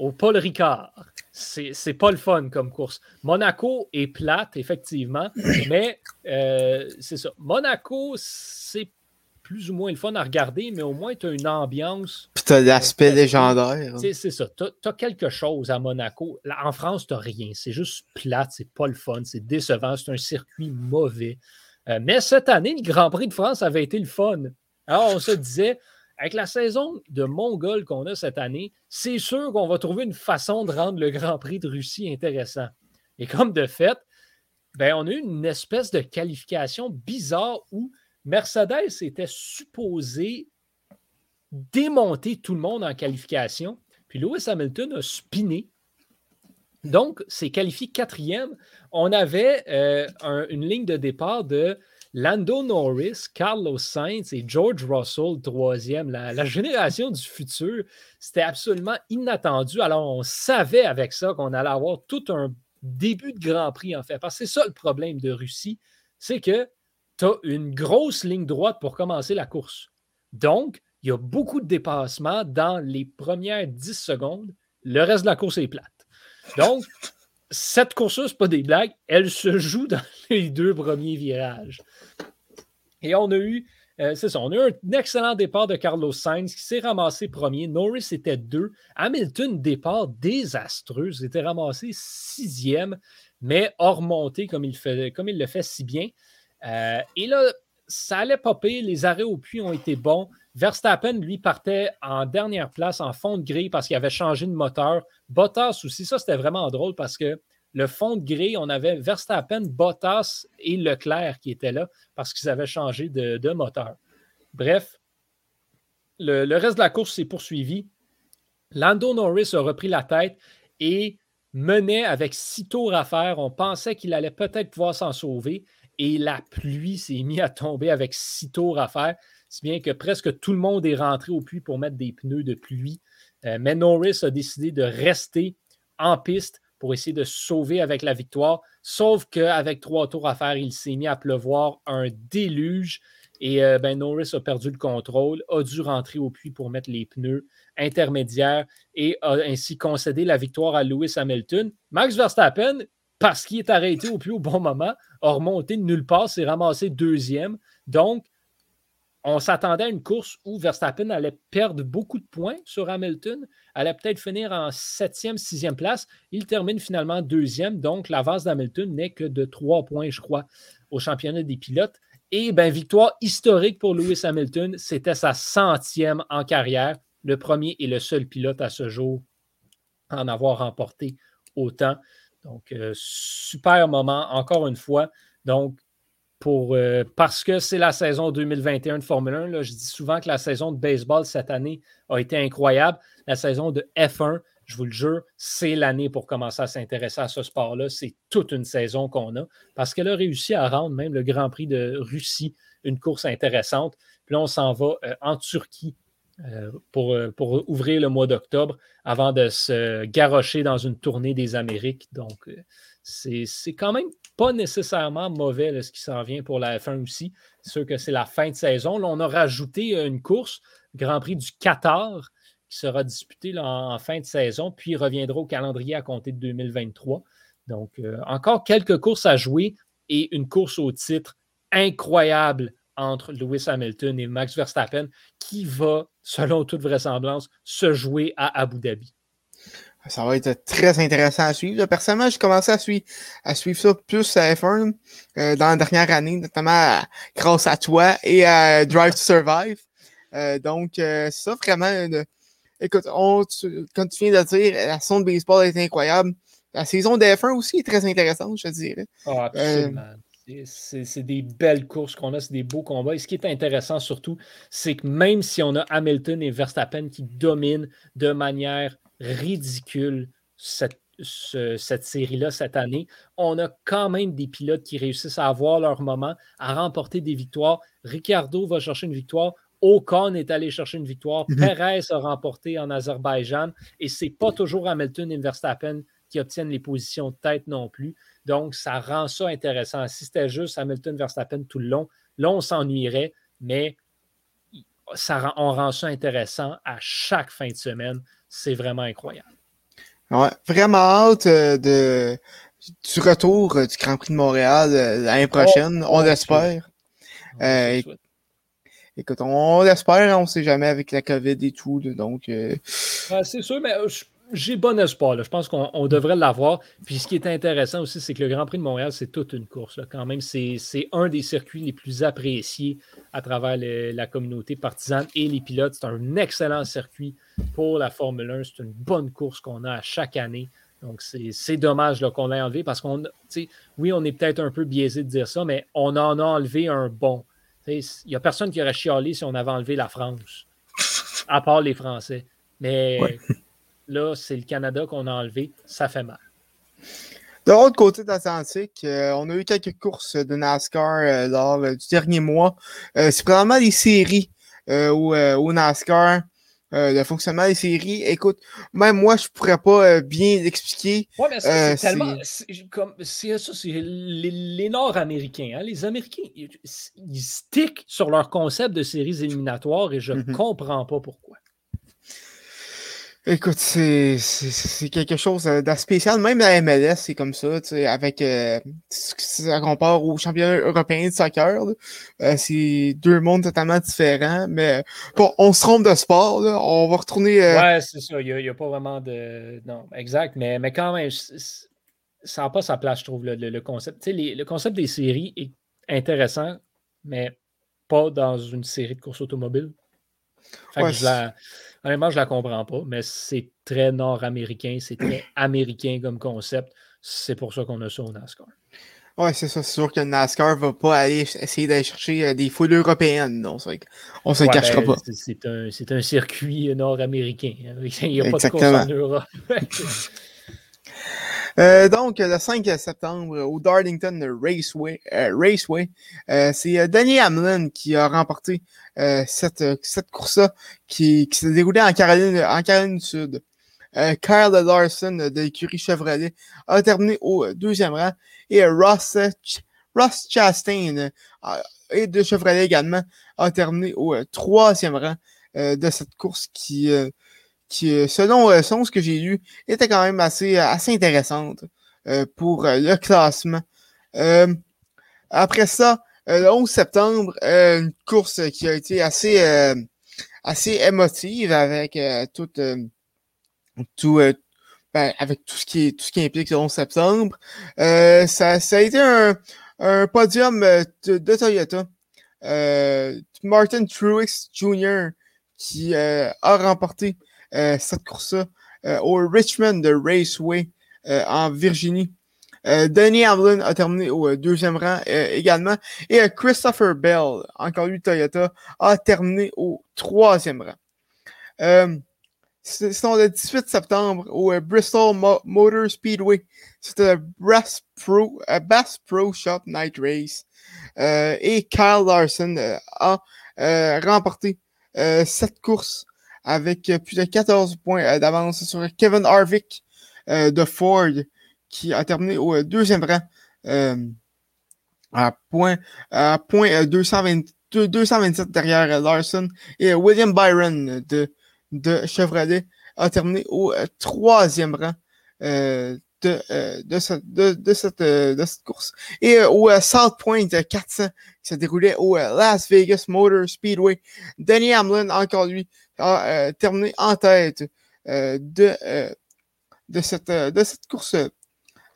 S2: au Paul Ricard. C'est pas le fun comme course. Monaco est plate, effectivement, mais euh, c'est ça. Monaco, c'est plus ou moins le fun à regarder, mais au moins tu as une ambiance.
S1: Puis tu as l'aspect légendaire.
S2: C'est ça. Tu as, quelque chose à Monaco. en France, tu rien. C'est juste plate, c'est pas le fun, c'est décevant, c'est un circuit mauvais. Euh, mais cette année, le Grand Prix de France avait été le fun. Alors, on se disait, avec la saison de Mongol qu'on a cette année, c'est sûr qu'on va trouver une façon de rendre le Grand Prix de Russie intéressant. Et comme de fait, ben, on a eu une espèce de qualification bizarre où Mercedes était supposé démonter tout le monde en qualification. Puis Lewis Hamilton a spiné. Donc, c'est qualifié quatrième. On avait euh, une ligne de départ de Lando Norris, Carlos Sainz et George Russell, troisième. La, génération du futur, c'était absolument inattendu. Alors, on savait avec ça qu'on allait avoir tout un début de Grand Prix, en fait. Parce que c'est ça le problème de Russie, c'est que tu as une grosse ligne droite pour commencer la course. Donc, il y a beaucoup de dépassements dans les premières 10 secondes. Le reste de la course est plate. Donc, cette course-là, ce pas des blagues, elle se joue dans les deux premiers virages. Et on a eu, euh, c'est ça, on a eu un excellent départ de Carlos Sainz qui s'est ramassé premier. Norris était deux. Hamilton, départ désastreux, s'était ramassé sixième, mais hors montée comme il, fait, il le fait si bien. Euh, et là, ça allait popper. Les arrêts au puits ont été bons. Verstappen, lui, partait en dernière place en fond de grille parce qu'il avait changé de moteur. Bottas aussi, ça c'était vraiment drôle parce que le fond de grille, on avait Verstappen, Bottas et Leclerc qui étaient là parce qu'ils avaient changé de, moteur. Bref, le, le, reste de la course s'est poursuivi. Lando Norris a repris la tête et menait avec six tours à faire. On pensait qu'il allait peut-être pouvoir s'en sauver. et la pluie s'est mise à tomber avec six tours à faire, si bien que presque tout le monde est rentré au puits pour mettre des pneus de pluie. Euh, mais Norris a décidé de rester en piste pour essayer de sauver avec la victoire. Sauf qu'avec trois tours à faire, il s'est mis à pleuvoir un déluge. Et euh, ben, Norris a perdu le contrôle, a dû rentrer au puits pour mettre les pneus intermédiaires et a ainsi concédé la victoire à Lewis Hamilton. Max Verstappen, parce qu'il est arrêté au puits au bon moment, a remonté de nulle part, s'est ramassé deuxième. Donc, on s'attendait à une course où Verstappen allait perdre beaucoup de points sur Hamilton, allait peut-être finir en septième, sixième place. Il termine finalement deuxième, donc l'avance d'Hamilton n'est que de trois points, je crois, au championnat des pilotes. Et bien, victoire historique pour Lewis Hamilton, c'était sa centième en carrière, le premier et le seul pilote à ce jour à en avoir remporté autant. Donc, euh, super moment, encore une fois. Donc, pour, euh, parce que c'est la saison 2021 de Formule 1. Là, je dis souvent que la saison de baseball cette année a été incroyable. La saison de F1, je vous le jure, c'est l'année pour commencer à s'intéresser à ce sport-là. C'est toute une saison qu'on a parce qu'elle a réussi à rendre même le Grand Prix de Russie une course intéressante. Puis là, on s'en va euh, en Turquie euh, pour, pour, ouvrir le mois d'octobre avant de se garrocher dans une tournée des Amériques. Donc, c'est quand même pas nécessairement mauvais ce qui s'en vient pour la F1 aussi. C'est sûr que c'est la fin de saison. On a rajouté euh, une course, Grand Prix du Qatar, qui sera disputé en, fin de saison, puis reviendra au calendrier à compter de 2023. Donc, euh, encore quelques courses à jouer et une course au titre incroyable entre Lewis Hamilton et Max Verstappen qui va, selon toute vraisemblance, se jouer à Abu Dhabi.
S1: Ça va être très intéressant à suivre. Personnellement, j'ai commencé à suivre, à suivre ça plus à F1 euh, dans la dernière année, notamment grâce à toi et à Drive to Survive. Euh, donc, euh, ça, vraiment, écoute, on, comme tu viens de dire, la saison de baseball est incroyable. La saison de F1 aussi est très intéressante, je dirais.
S2: Oh, absolument. C'est des belles courses qu'on a, c'est des beaux combats. Et ce qui est intéressant surtout, c'est que même si on a Hamilton et Verstappen qui dominent de manière ridicule cette, série-là cette année. On a quand même des pilotes qui réussissent à avoir leur moment, à remporter des victoires. Ricardo va chercher une victoire. Ocon est allé chercher une victoire. Mhm. Perez a remporté en Azerbaïdjan. Et ce n'est pas toujours Hamilton et Verstappen qui obtiennent les positions de tête non plus. Donc, ça rend ça intéressant. Si c'était juste Hamilton, Verstappen tout le long, là, on s'ennuierait, mais ça, on rend ça intéressant à chaque fin de semaine c'est vraiment incroyable.
S1: Ouais, vraiment hâte euh, de, du retour euh, du Grand Prix de Montréal euh, l'année oh, prochaine. on l'espère. écoute, on, l'espère, on ne sait jamais avec la COVID et tout. Donc,
S2: c'est sûr, mais j'ai bon espoir. Je pense qu'on devrait l'avoir. Puis ce qui est intéressant aussi, c'est que le Grand Prix de Montréal, c'est toute une course. Quand même, c'est un des circuits les plus appréciés à travers la communauté partisane et les pilotes. C'est un excellent circuit pour la Formule 1. C'est une bonne course qu'on a à chaque année. Donc, c'est dommage qu'on l'ait enlevé parce qu'on, oui, on est peut-être un peu biaisé de dire ça, mais on en a enlevé un bon. Il n'y a personne qui aurait chialé si on avait enlevé la France, à part les Français. Mais Là, c'est le Canada qu'on a enlevé. Ça fait mal.
S1: De l'autre côté de l'Atlantique, euh, on a eu quelques courses de NASCAR euh, lors euh, du dernier mois. c'est probablement des séries au, NASCAR, le fonctionnement des séries. Écoute, même moi, je pourrais pas bien l'expliquer.
S2: Oui, mais c'est tellement. C'est ça, c'est les, Nord-Américains. Hein. Les Américains, ils, stickent sur leur concept de séries éliminatoires et je ne mm-hmm. comprends pas pourquoi.
S1: Écoute, c'est quelque chose de spécial. Même la MLS, c'est comme ça, tu sais, avec euh, ça compare au championnat européen de soccer. Euh, c'est deux mondes totalement différents. Mais bon, on se trompe de sport, là. On va retourner.
S2: Euh... Ouais, c'est ça. Il n'y a, pas vraiment de. Non, exact. Mais, mais quand même, ça n'a pas sa place, je trouve, le, le, concept. Tu sais, le concept des séries est intéressant, mais pas dans une série de courses automobiles. Fait que je la Honnêtement, je ne la comprends pas, mais c'est très nord-américain, c'est très américain comme concept. C'est pour ça qu'on a ça au NASCAR.
S1: Oui, c'est ça. C'est sûr que le NASCAR ne va pas aller essayer d'aller chercher euh, des foules européennes. Non, on ne se cachera ben, pas.
S2: C'est un, un, circuit nord-américain. Il n'y a pas de course en Europe.
S1: donc, le 5 septembre, au Darlington Raceway, Raceway c'est Danny Hamlin qui a remporté cette, cette course-là qui, qui s'est déroulée en Caroline, en Caroline du Sud. Kyle Larson de l'écurie Chevrolet a terminé au deuxième rang et Ross, Ross Chastain et de Chevrolet également a terminé au troisième rang de cette course qui qui, euh, selon, euh, selon ce que j'ai lu, était quand même assez, euh, assez intéressante pour le classement. après ça, le 11 septembre, une course qui a été assez, assez émotive avec tout, tout ben, avec tout ce qui tout ce qui implique le 11 septembre. ça, ça a été un, un podium de, Toyota. Martin Truex Jr. qui a remporté euh, cette course-là euh, au Richmond Raceway euh, en Virginie. Danny Hamlin a terminé au deuxième rang également. Et Christopher Bell, encore lui Toyota, a terminé au troisième rang. Sinon, le 18 septembre, au Bristol Motor Speedway, c'était le Bass Pro, Bass Pro Shop Night Race. et Kyle Larson a remporté cette course avec euh, plus de 14 points euh, d'avance sur Kevin Harvick euh, de Ford, qui a terminé au deuxième rang à point, à point 227 derrière Larson. Et William Byron de, de Chevrolet a terminé au troisième rang de, de, cette, de, cette, course. Et au South Point 400, qui se déroulait au Las Vegas Motor Speedway, Danny Hamlin, encore lui, euh, terminé en tête euh, de, euh, de, cette, de cette course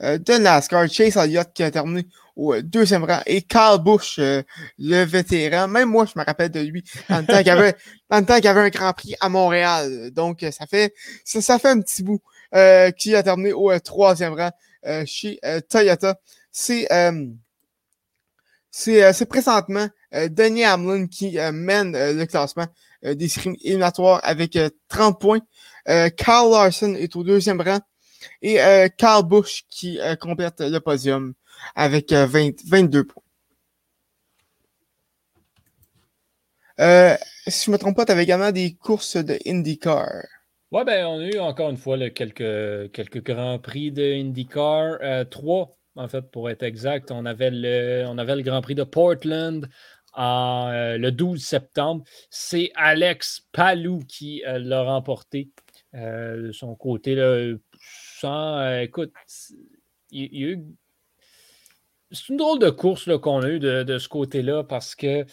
S1: de NASCAR. Chase Elliott qui a terminé au deuxième rang et Carl Busch, le vétéran. Même moi, je me rappelle de lui en tant qu'il avait, en tant qu'il y avait un Grand Prix à Montréal. Donc, ça fait, ça, fait un petit bout qui a terminé au troisième rang chez Toyota. C'est c'est présentement Denis Hamlin qui mène le classement euh, des séries éliminatoires avec 30 euh, points. Euh, Carl Larson est au deuxième rang. Et Carl Bush qui complète le podium avec 22 points. si je ne me trompe pas, tu avais également des courses de IndyCar.
S2: Oui, ben, on a eu encore une fois quelques, quelques grands prix de IndyCar. trois, en fait, pour être exact. On avait le, on avait le Grand Prix de Portland, euh, le 12 septembre. C'est Alex Palou qui euh, l'a remporté euh, de son côté. C'est une drôle de course qu'on a eu de, ce côté-là parce que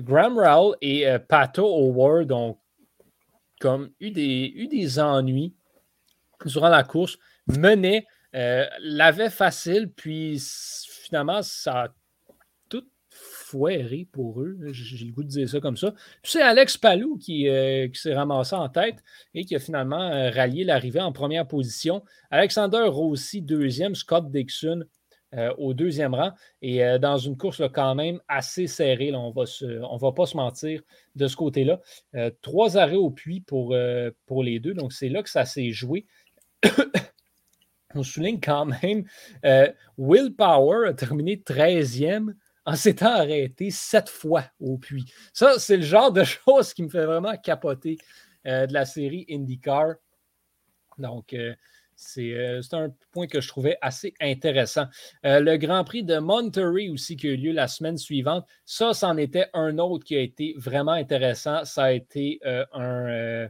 S2: Graham Rowell et Pato Howard ont eu des, eu des ennuis durant la course, menaient, l'avaient facile, puis finalement, ça a foiré pour eux. J'ai le goût de dire ça comme ça. c'est Alex Palou qui, euh, qui s'est ramassé en tête et qui a finalement euh, rallié l'arrivée en première position. Alexander Rossi, deuxième. Scott Dixon euh, au deuxième rang. Et dans une course quand même assez serrée, on ne va pas se mentir de ce côté-là. trois arrêts au puits pour, pour les deux. Donc c'est là que ça s'est joué. on souligne quand même, Will Power a terminé 13e en s'étant arrêté sept fois au puits. Ça, c'est le genre de choses qui me fait vraiment capoter euh, de la série IndyCar. Donc, euh, euh, c'est un point que je trouvais assez intéressant. le Grand Prix de Monterey aussi qui a eu lieu la semaine suivante, ça, c'en était un autre qui a été vraiment intéressant. Ça a été un,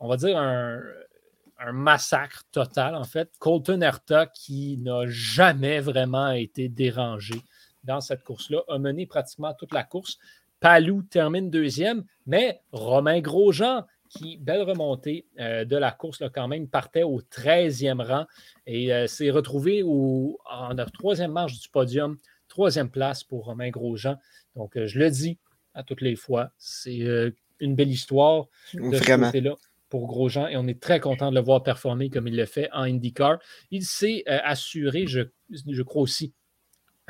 S2: on va dire un, un massacre total, en fait. Colton Herta qui n'a jamais vraiment été dérangé dans cette course-là, a mené pratiquement toute la course. Palou termine deuxième, mais Romain Grosjean, qui, belle remontée euh, de la course, là, quand même, partait au 13e rang et euh, s'est retrouvé au, en la troisième marche du podium, troisième place pour Romain Grosjean. Donc, euh, je le dis à toutes les fois, c'est une belle histoire de ce côté-là pour Grosjean et on est très content de le voir performer comme il le fait en IndyCar. Il s'est assuré, je, je, crois aussi,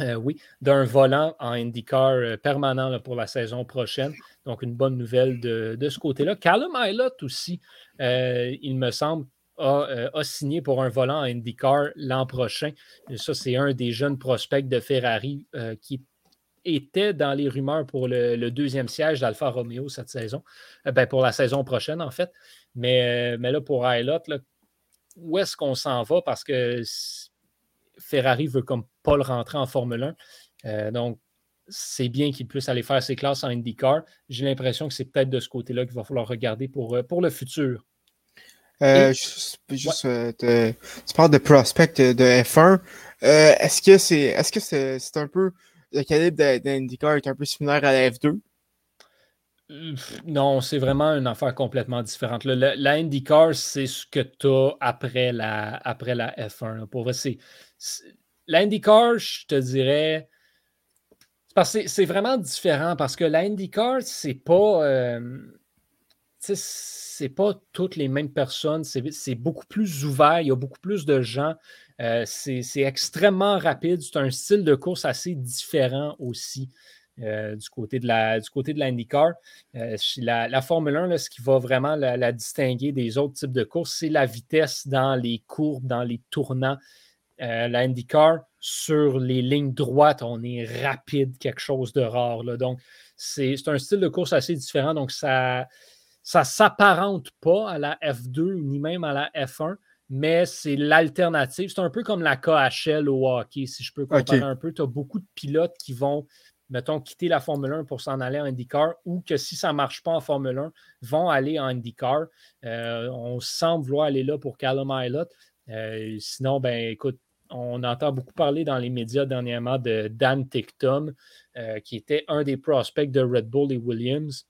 S2: euh, oui, d'un volant en IndyCar euh, permanent pour la saison prochaine. Donc, une bonne nouvelle de, ce côté-là. Callum Ilott aussi, euh, il me semble, a, signé pour un volant à IndyCar l'an prochain. ça, c'est un des jeunes prospects de Ferrari qui était dans les rumeurs pour le, deuxième siège d'Alfa Romeo cette saison. ben, pour la saison prochaine, en fait. Mais, mais là, pour Hilot, où est-ce qu'on s'en va? Parce que Ferrari veut comme pas le rentrer en Formule 1. donc, c'est bien qu'il puisse aller faire ses classes en IndyCar. J'ai l'impression que c'est peut-être de ce côté-là qu'il va falloir regarder pour, euh, pour le futur.
S1: Euh, juste, euh, tu parles de prospect de F1. est-ce que c'est est-ce que c'est un peu le calibre d'IndyCar est un peu similaire à la F2?
S2: Non, c'est vraiment une affaire complètement différente. la IndyCar, c'est ce que tu as après la, après la F1. Pour vrai, c'est. L'IndyCar, je te dirais, c'est vraiment différent parce que la IndyCar, c'est pas. Euh, c'est pas toutes les mêmes personnes. C'est beaucoup plus ouvert. Il y a beaucoup plus de gens. Euh, c'est extrêmement rapide. C'est un style de course assez différent aussi. Euh, du côté de la, l'IndyCar. la, Formule 1, ce qui va vraiment la, distinguer des autres types de courses, c'est la vitesse dans les courbes, dans les tournants. La IndyCar, sur les lignes droites, on est rapide, quelque chose de rare. Donc, c'est un style de course assez différent. Donc, ça ne s'apparente pas à la F2 ni même à la F1, mais c'est l'alternative. C'est un peu comme la KHL au hockey, si je peux comparer un peu. Tu as beaucoup de pilotes qui vont, mettons, quitter la Formule 1 pour s'en aller en IndyCar ou que si ça ne marche pas en Formule 1, vont aller en IndyCar. Euh, on semble vouloir aller là pour Callum Ilott. Euh, sinon, ben écoute, on entend beaucoup parler dans les médias dernièrement de Dan Ticktum, euh, qui était un des prospects de Red Bull et Williams.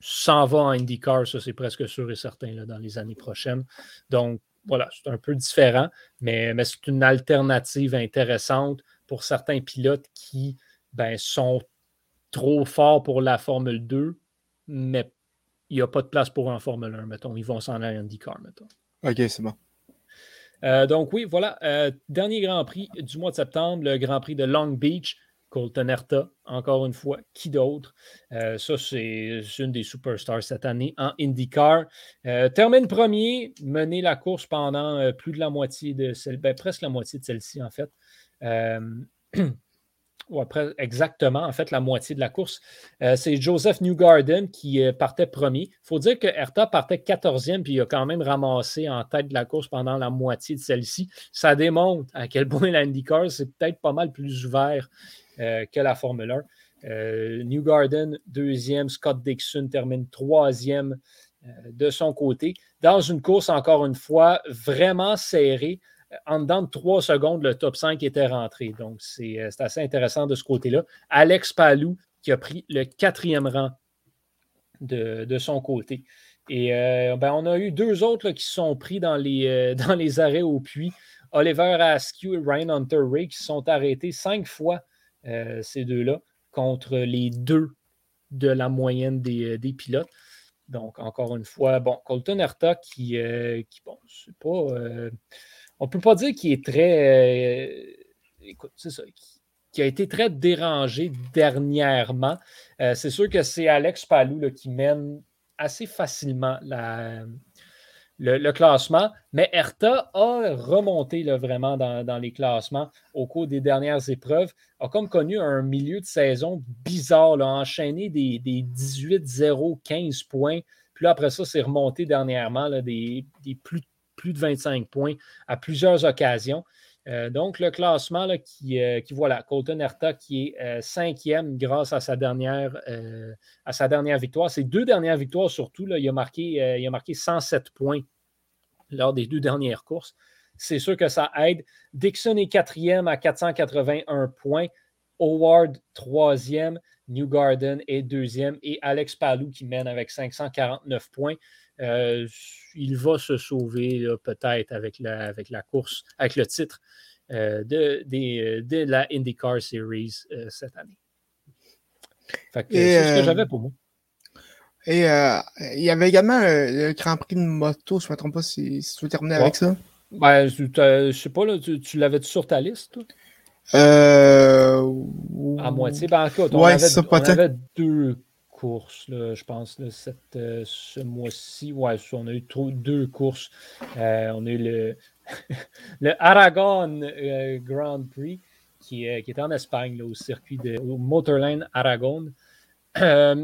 S2: S'en va en IndyCar, ça c'est presque sûr et certain dans les années prochaines. Donc voilà, c'est un peu différent, mais, c'est une alternative intéressante pour certains pilotes qui ben, sont trop forts pour la Formule 2, mais il n'y a pas de place pour en Formule 1, mettons. Ils vont s'en aller en IndyCar, mettons.
S1: OK, c'est bon.
S2: Euh, donc oui, voilà. Euh, dernier Grand Prix du mois de septembre, le Grand Prix de Long Beach. Colton Herta, encore une fois, qui d'autre? Euh, ça, c'est une des superstars cette année en IndyCar. termine premier, mener la course pendant plus de la moitié de celle, ben, presque la moitié de celle-ci, en fait. ou après exactement, en fait, la moitié de la course. Euh, c'est Joseph Newgarden qui euh, partait premier. Il faut dire que Herta partait 14e, puis il a quand même ramassé en tête de la course pendant la moitié de celle-ci. Ça démontre à quel point l'IndyCar, c'est peut-être pas mal plus ouvert euh, que la Formule 1. Newgarden, deuxième. Scott Dixon termine troisième de son côté. Dans une course, encore une fois, vraiment serrée en dedans de trois secondes, le top 5 était rentré. Donc, euh, c'est assez intéressant de ce côté-là. Alex Palou, qui a pris le quatrième rang de, son côté. Et euh, ben, on a eu deux autres qui sont pris dans les, euh, dans les arrêts au puits. Oliver Askew et Ryan Hunter Ray qui sont arrêtés cinq fois, ces deux-là, contre les deux de la moyenne des, pilotes. Donc, encore une fois, bon, Colton Herta qui, qui bon, c'est pas on ne peut pas dire qu'il est très. Euh, écoute, c'est ça. Qui, a été très dérangé dernièrement. Euh, c'est sûr que c'est Alex Palou qui mène assez facilement le, classement, mais Erta a remonté vraiment dans, les classements au cours des dernières épreuves, a comme connu un milieu de saison bizarre, a enchaîné des, des 18, 0, 15 points. Puis là, après ça, c'est remonté dernièrement des, plus plus de 25 points à plusieurs occasions. Euh, donc, le classement qui, euh, qui, voilà, Colton Herta qui est euh, cinquième grâce à sa dernière, victoire. Ses deux dernières victoires surtout, là, il, a marqué, il a marqué 107 points lors des deux dernières courses. C'est sûr que ça aide. Dixon est quatrième à 481 points. Howard, troisième. Newgarden est deuxième. Et Alex Palou qui mène avec 549 points. Euh, il va se sauver peut-être avec la, avec la course, avec le titre euh, de, de, de, la IndyCar Series euh, cette année. c'est ce que j'avais pour moi.
S1: Et il y avait également le Grand Prix de moto, je ne me trompe pas si, tu veux terminer avec ça.
S2: Ben, je ne sais pas, là, tu, l'avais sur ta liste, toi?
S1: Euh...
S2: À moitié. Ben, on, avait, on avait deux courses, je pense, cette, ce mois-ci. On a eu deux courses. on a eu le, Aragon Grand Prix qui, qui était en Espagne, au circuit de Motorland Aragon.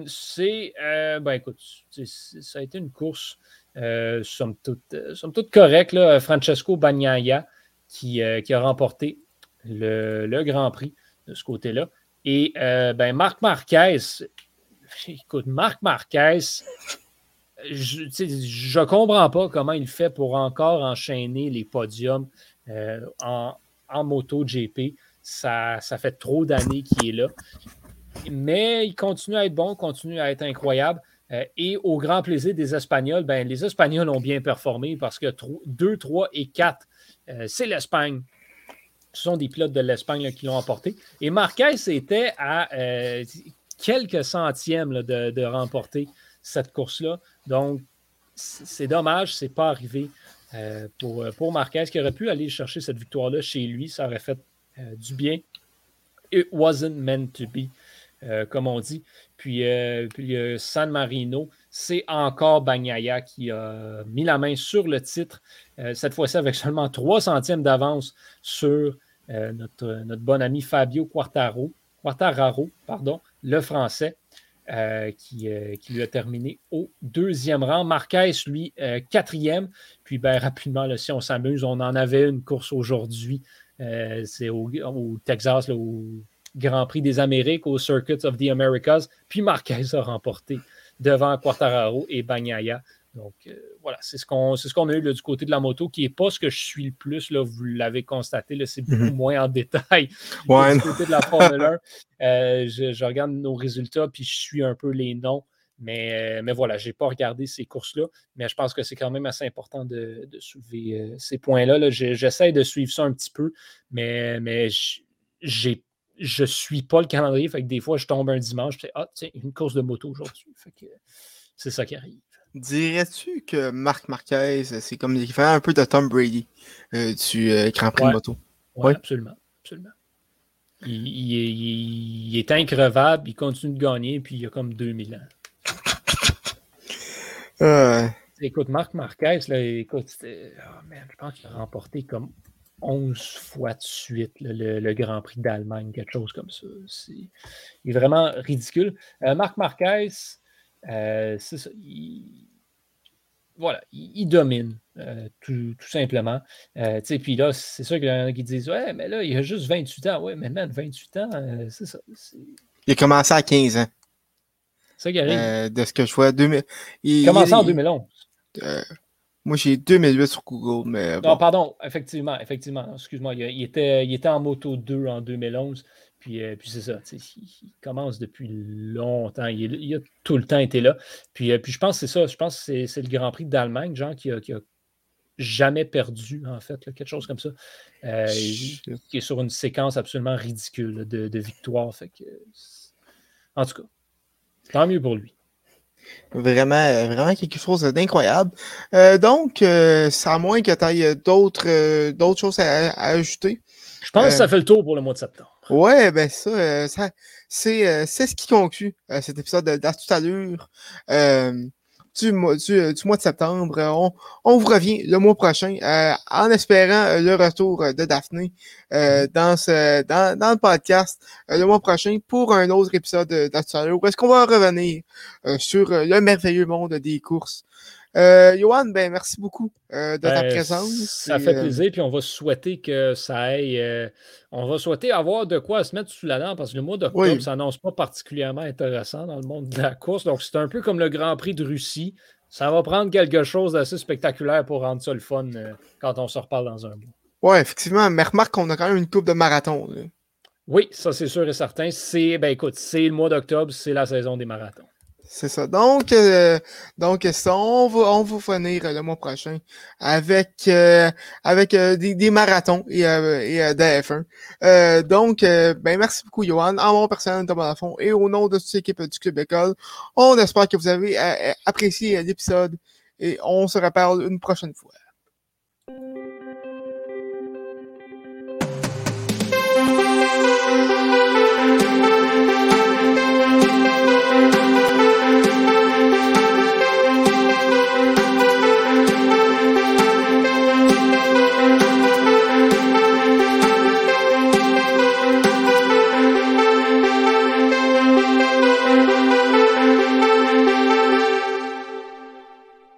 S2: c'est, ben écoute, ça a été une course euh, somme, toute, euh, correcte. Francesco Bagnaia qui, euh, qui, a remporté le, Grand Prix de ce côté-là. Et ben, Marc Marquez, écoute, Marc Marquez, je ne comprends pas comment il fait pour encore enchaîner les podiums en, en moto GP. Ça, ça fait trop d'années qu'il est là. Mais il continue à être bon, continue à être incroyable. Euh, et au grand plaisir des Espagnols, ben, les Espagnols ont bien performé parce que 2, 3 et 4, euh, c'est l'Espagne. Ce sont des pilotes de l'Espagne qui l'ont emporté. Et Marquez était à euh, quelques centièmes de, remporter cette course-là. Donc, c'est dommage, c'est pas arrivé pour, pour Marquez qui aurait pu aller chercher cette victoire-là chez lui. Ça aurait fait du bien. It wasn't meant to be. Euh, comme on dit. Puis, euh, puis euh, San Marino, c'est encore Bagnaia qui a mis la main sur le titre, cette fois-ci avec seulement 3 centièmes d'avance sur notre, notre bon ami Fabio Quartaro, Quartararo, pardon, le français. qui, qui, lui a terminé au deuxième rang. Marquez, lui, quatrième. Puis ben, rapidement, si on s'amuse, on en avait une course aujourd'hui. c'est au, Texas, là, Grand Prix des Amériques au Circuit of the Americas. Puis Marquez a remporté devant Quartararo et Bagnaia. Donc euh, voilà, c'est ce qu'on ce qu'on a eu du côté de la moto, qui n'est pas ce que je suis le plus, là, vous l'avez constaté, c'est beaucoup mhm. moins en détail. du côté de la Formule 1, euh, je, regarde nos résultats, puis je suis un peu les noms. Mais, euh, mais voilà, je n'ai pas regardé ces courses-là, mais je pense que c'est quand même assez important de, soulever ces points-là. -là, J'essaie de suivre ça un petit peu, mais, mais j'ai je ne suis pas le calendrier. Fait que des fois, je tombe un dimanche, je Ah, tiens, une course de moto aujourd'hui. c'est ça qui arrive.
S1: Dirais-tu que Marc Marquez, c'est comme il fait un peu de Tom Brady euh, du euh, Grand Prix de moto?
S2: Oui, absolument. absolument. Il, est increvable, il continue de gagner, puis il a comme 2000 ans. Euh... Écoute, Marc Marquez, là, écoute, oh je pense qu'il a remporté comme 11 fois de suite le, Grand Prix d'Allemagne, quelque chose comme ça. C'est, il est vraiment ridicule. Euh, Marc Marquez, euh, c'est ça. Il, voilà, il, domine, euh, tout, simplement. puis là, c'est sûr qu'il y en a qui disent Ouais, mais là, il a juste 28 ans. Ouais, mais man, 28 ans, c'est ça.
S1: Il a commencé à 15 ans.
S2: C'est ça qui arrive.
S1: de ce que je vois.
S2: il a commencé en 2011.
S1: Moi, j'ai 2008 sur Google, mais.
S2: Non, pardon, effectivement, effectivement. Excuse-moi, il, était, il était en moto 2 en 2011. Puis, euh, puis c'est ça, il, commence depuis longtemps. Il, a tout le temps été là. Puis, euh, puis je pense que c'est ça. Je pense que c'est le Grand Prix d'Allemagne, genre, qui a, qui a jamais perdu, en fait, quelque chose comme ça. Euh, qui est sur une séquence absolument ridicule de, de victoires. Fait que, en tout cas, tant mieux pour lui.
S1: Vraiment, vraiment quelque chose d'incroyable. Donc, à moins que tu aies d'autres, d'autres choses à, ajouter.
S2: Je pense que ça fait le tour pour le mois de septembre.
S1: Ouais, ben ça, ça c'est, c'est ce qui conclut cet épisode de tout à l'heure du, mois, du, mois de septembre. On, on, vous revient le mois prochain euh, en espérant euh, le retour de Daphné euh, dans, ce, dans, dans le podcast le mois prochain pour un autre épisode de où est-ce qu'on va revenir sur le merveilleux monde des courses? Euh, Johan, ben, merci beaucoup euh, de ta ben, présence.
S2: Ça fait euh, plaisir, puis on va souhaiter que ça aille. on va souhaiter avoir de quoi se mettre sous la dent parce que le mois d'octobre ça s'annonce pas particulièrement intéressant dans le monde de la course. Donc, c'est un peu comme le Grand Prix de Russie. Ça va prendre quelque chose d'assez spectaculaire pour rendre ça le fun quand on se reparle dans un mois.
S1: Oui, effectivement. Mais remarque qu'on a quand même une coupe de marathon.
S2: Oui, ça c'est sûr et certain. C'est, ben écoute, c'est le mois d'octobre, c'est la saison des marathons.
S1: C'est ça. Donc, euh, donc ça, on va, on va venir le mois prochain avec, euh, avec euh, des, des, marathons et, et des F1. donc, ben, merci beaucoup, Johan. En mon personnel de fond et au nom de toute l'équipe du Club École, on espère que vous avez apprécié l'épisode et on se reparle une prochaine fois.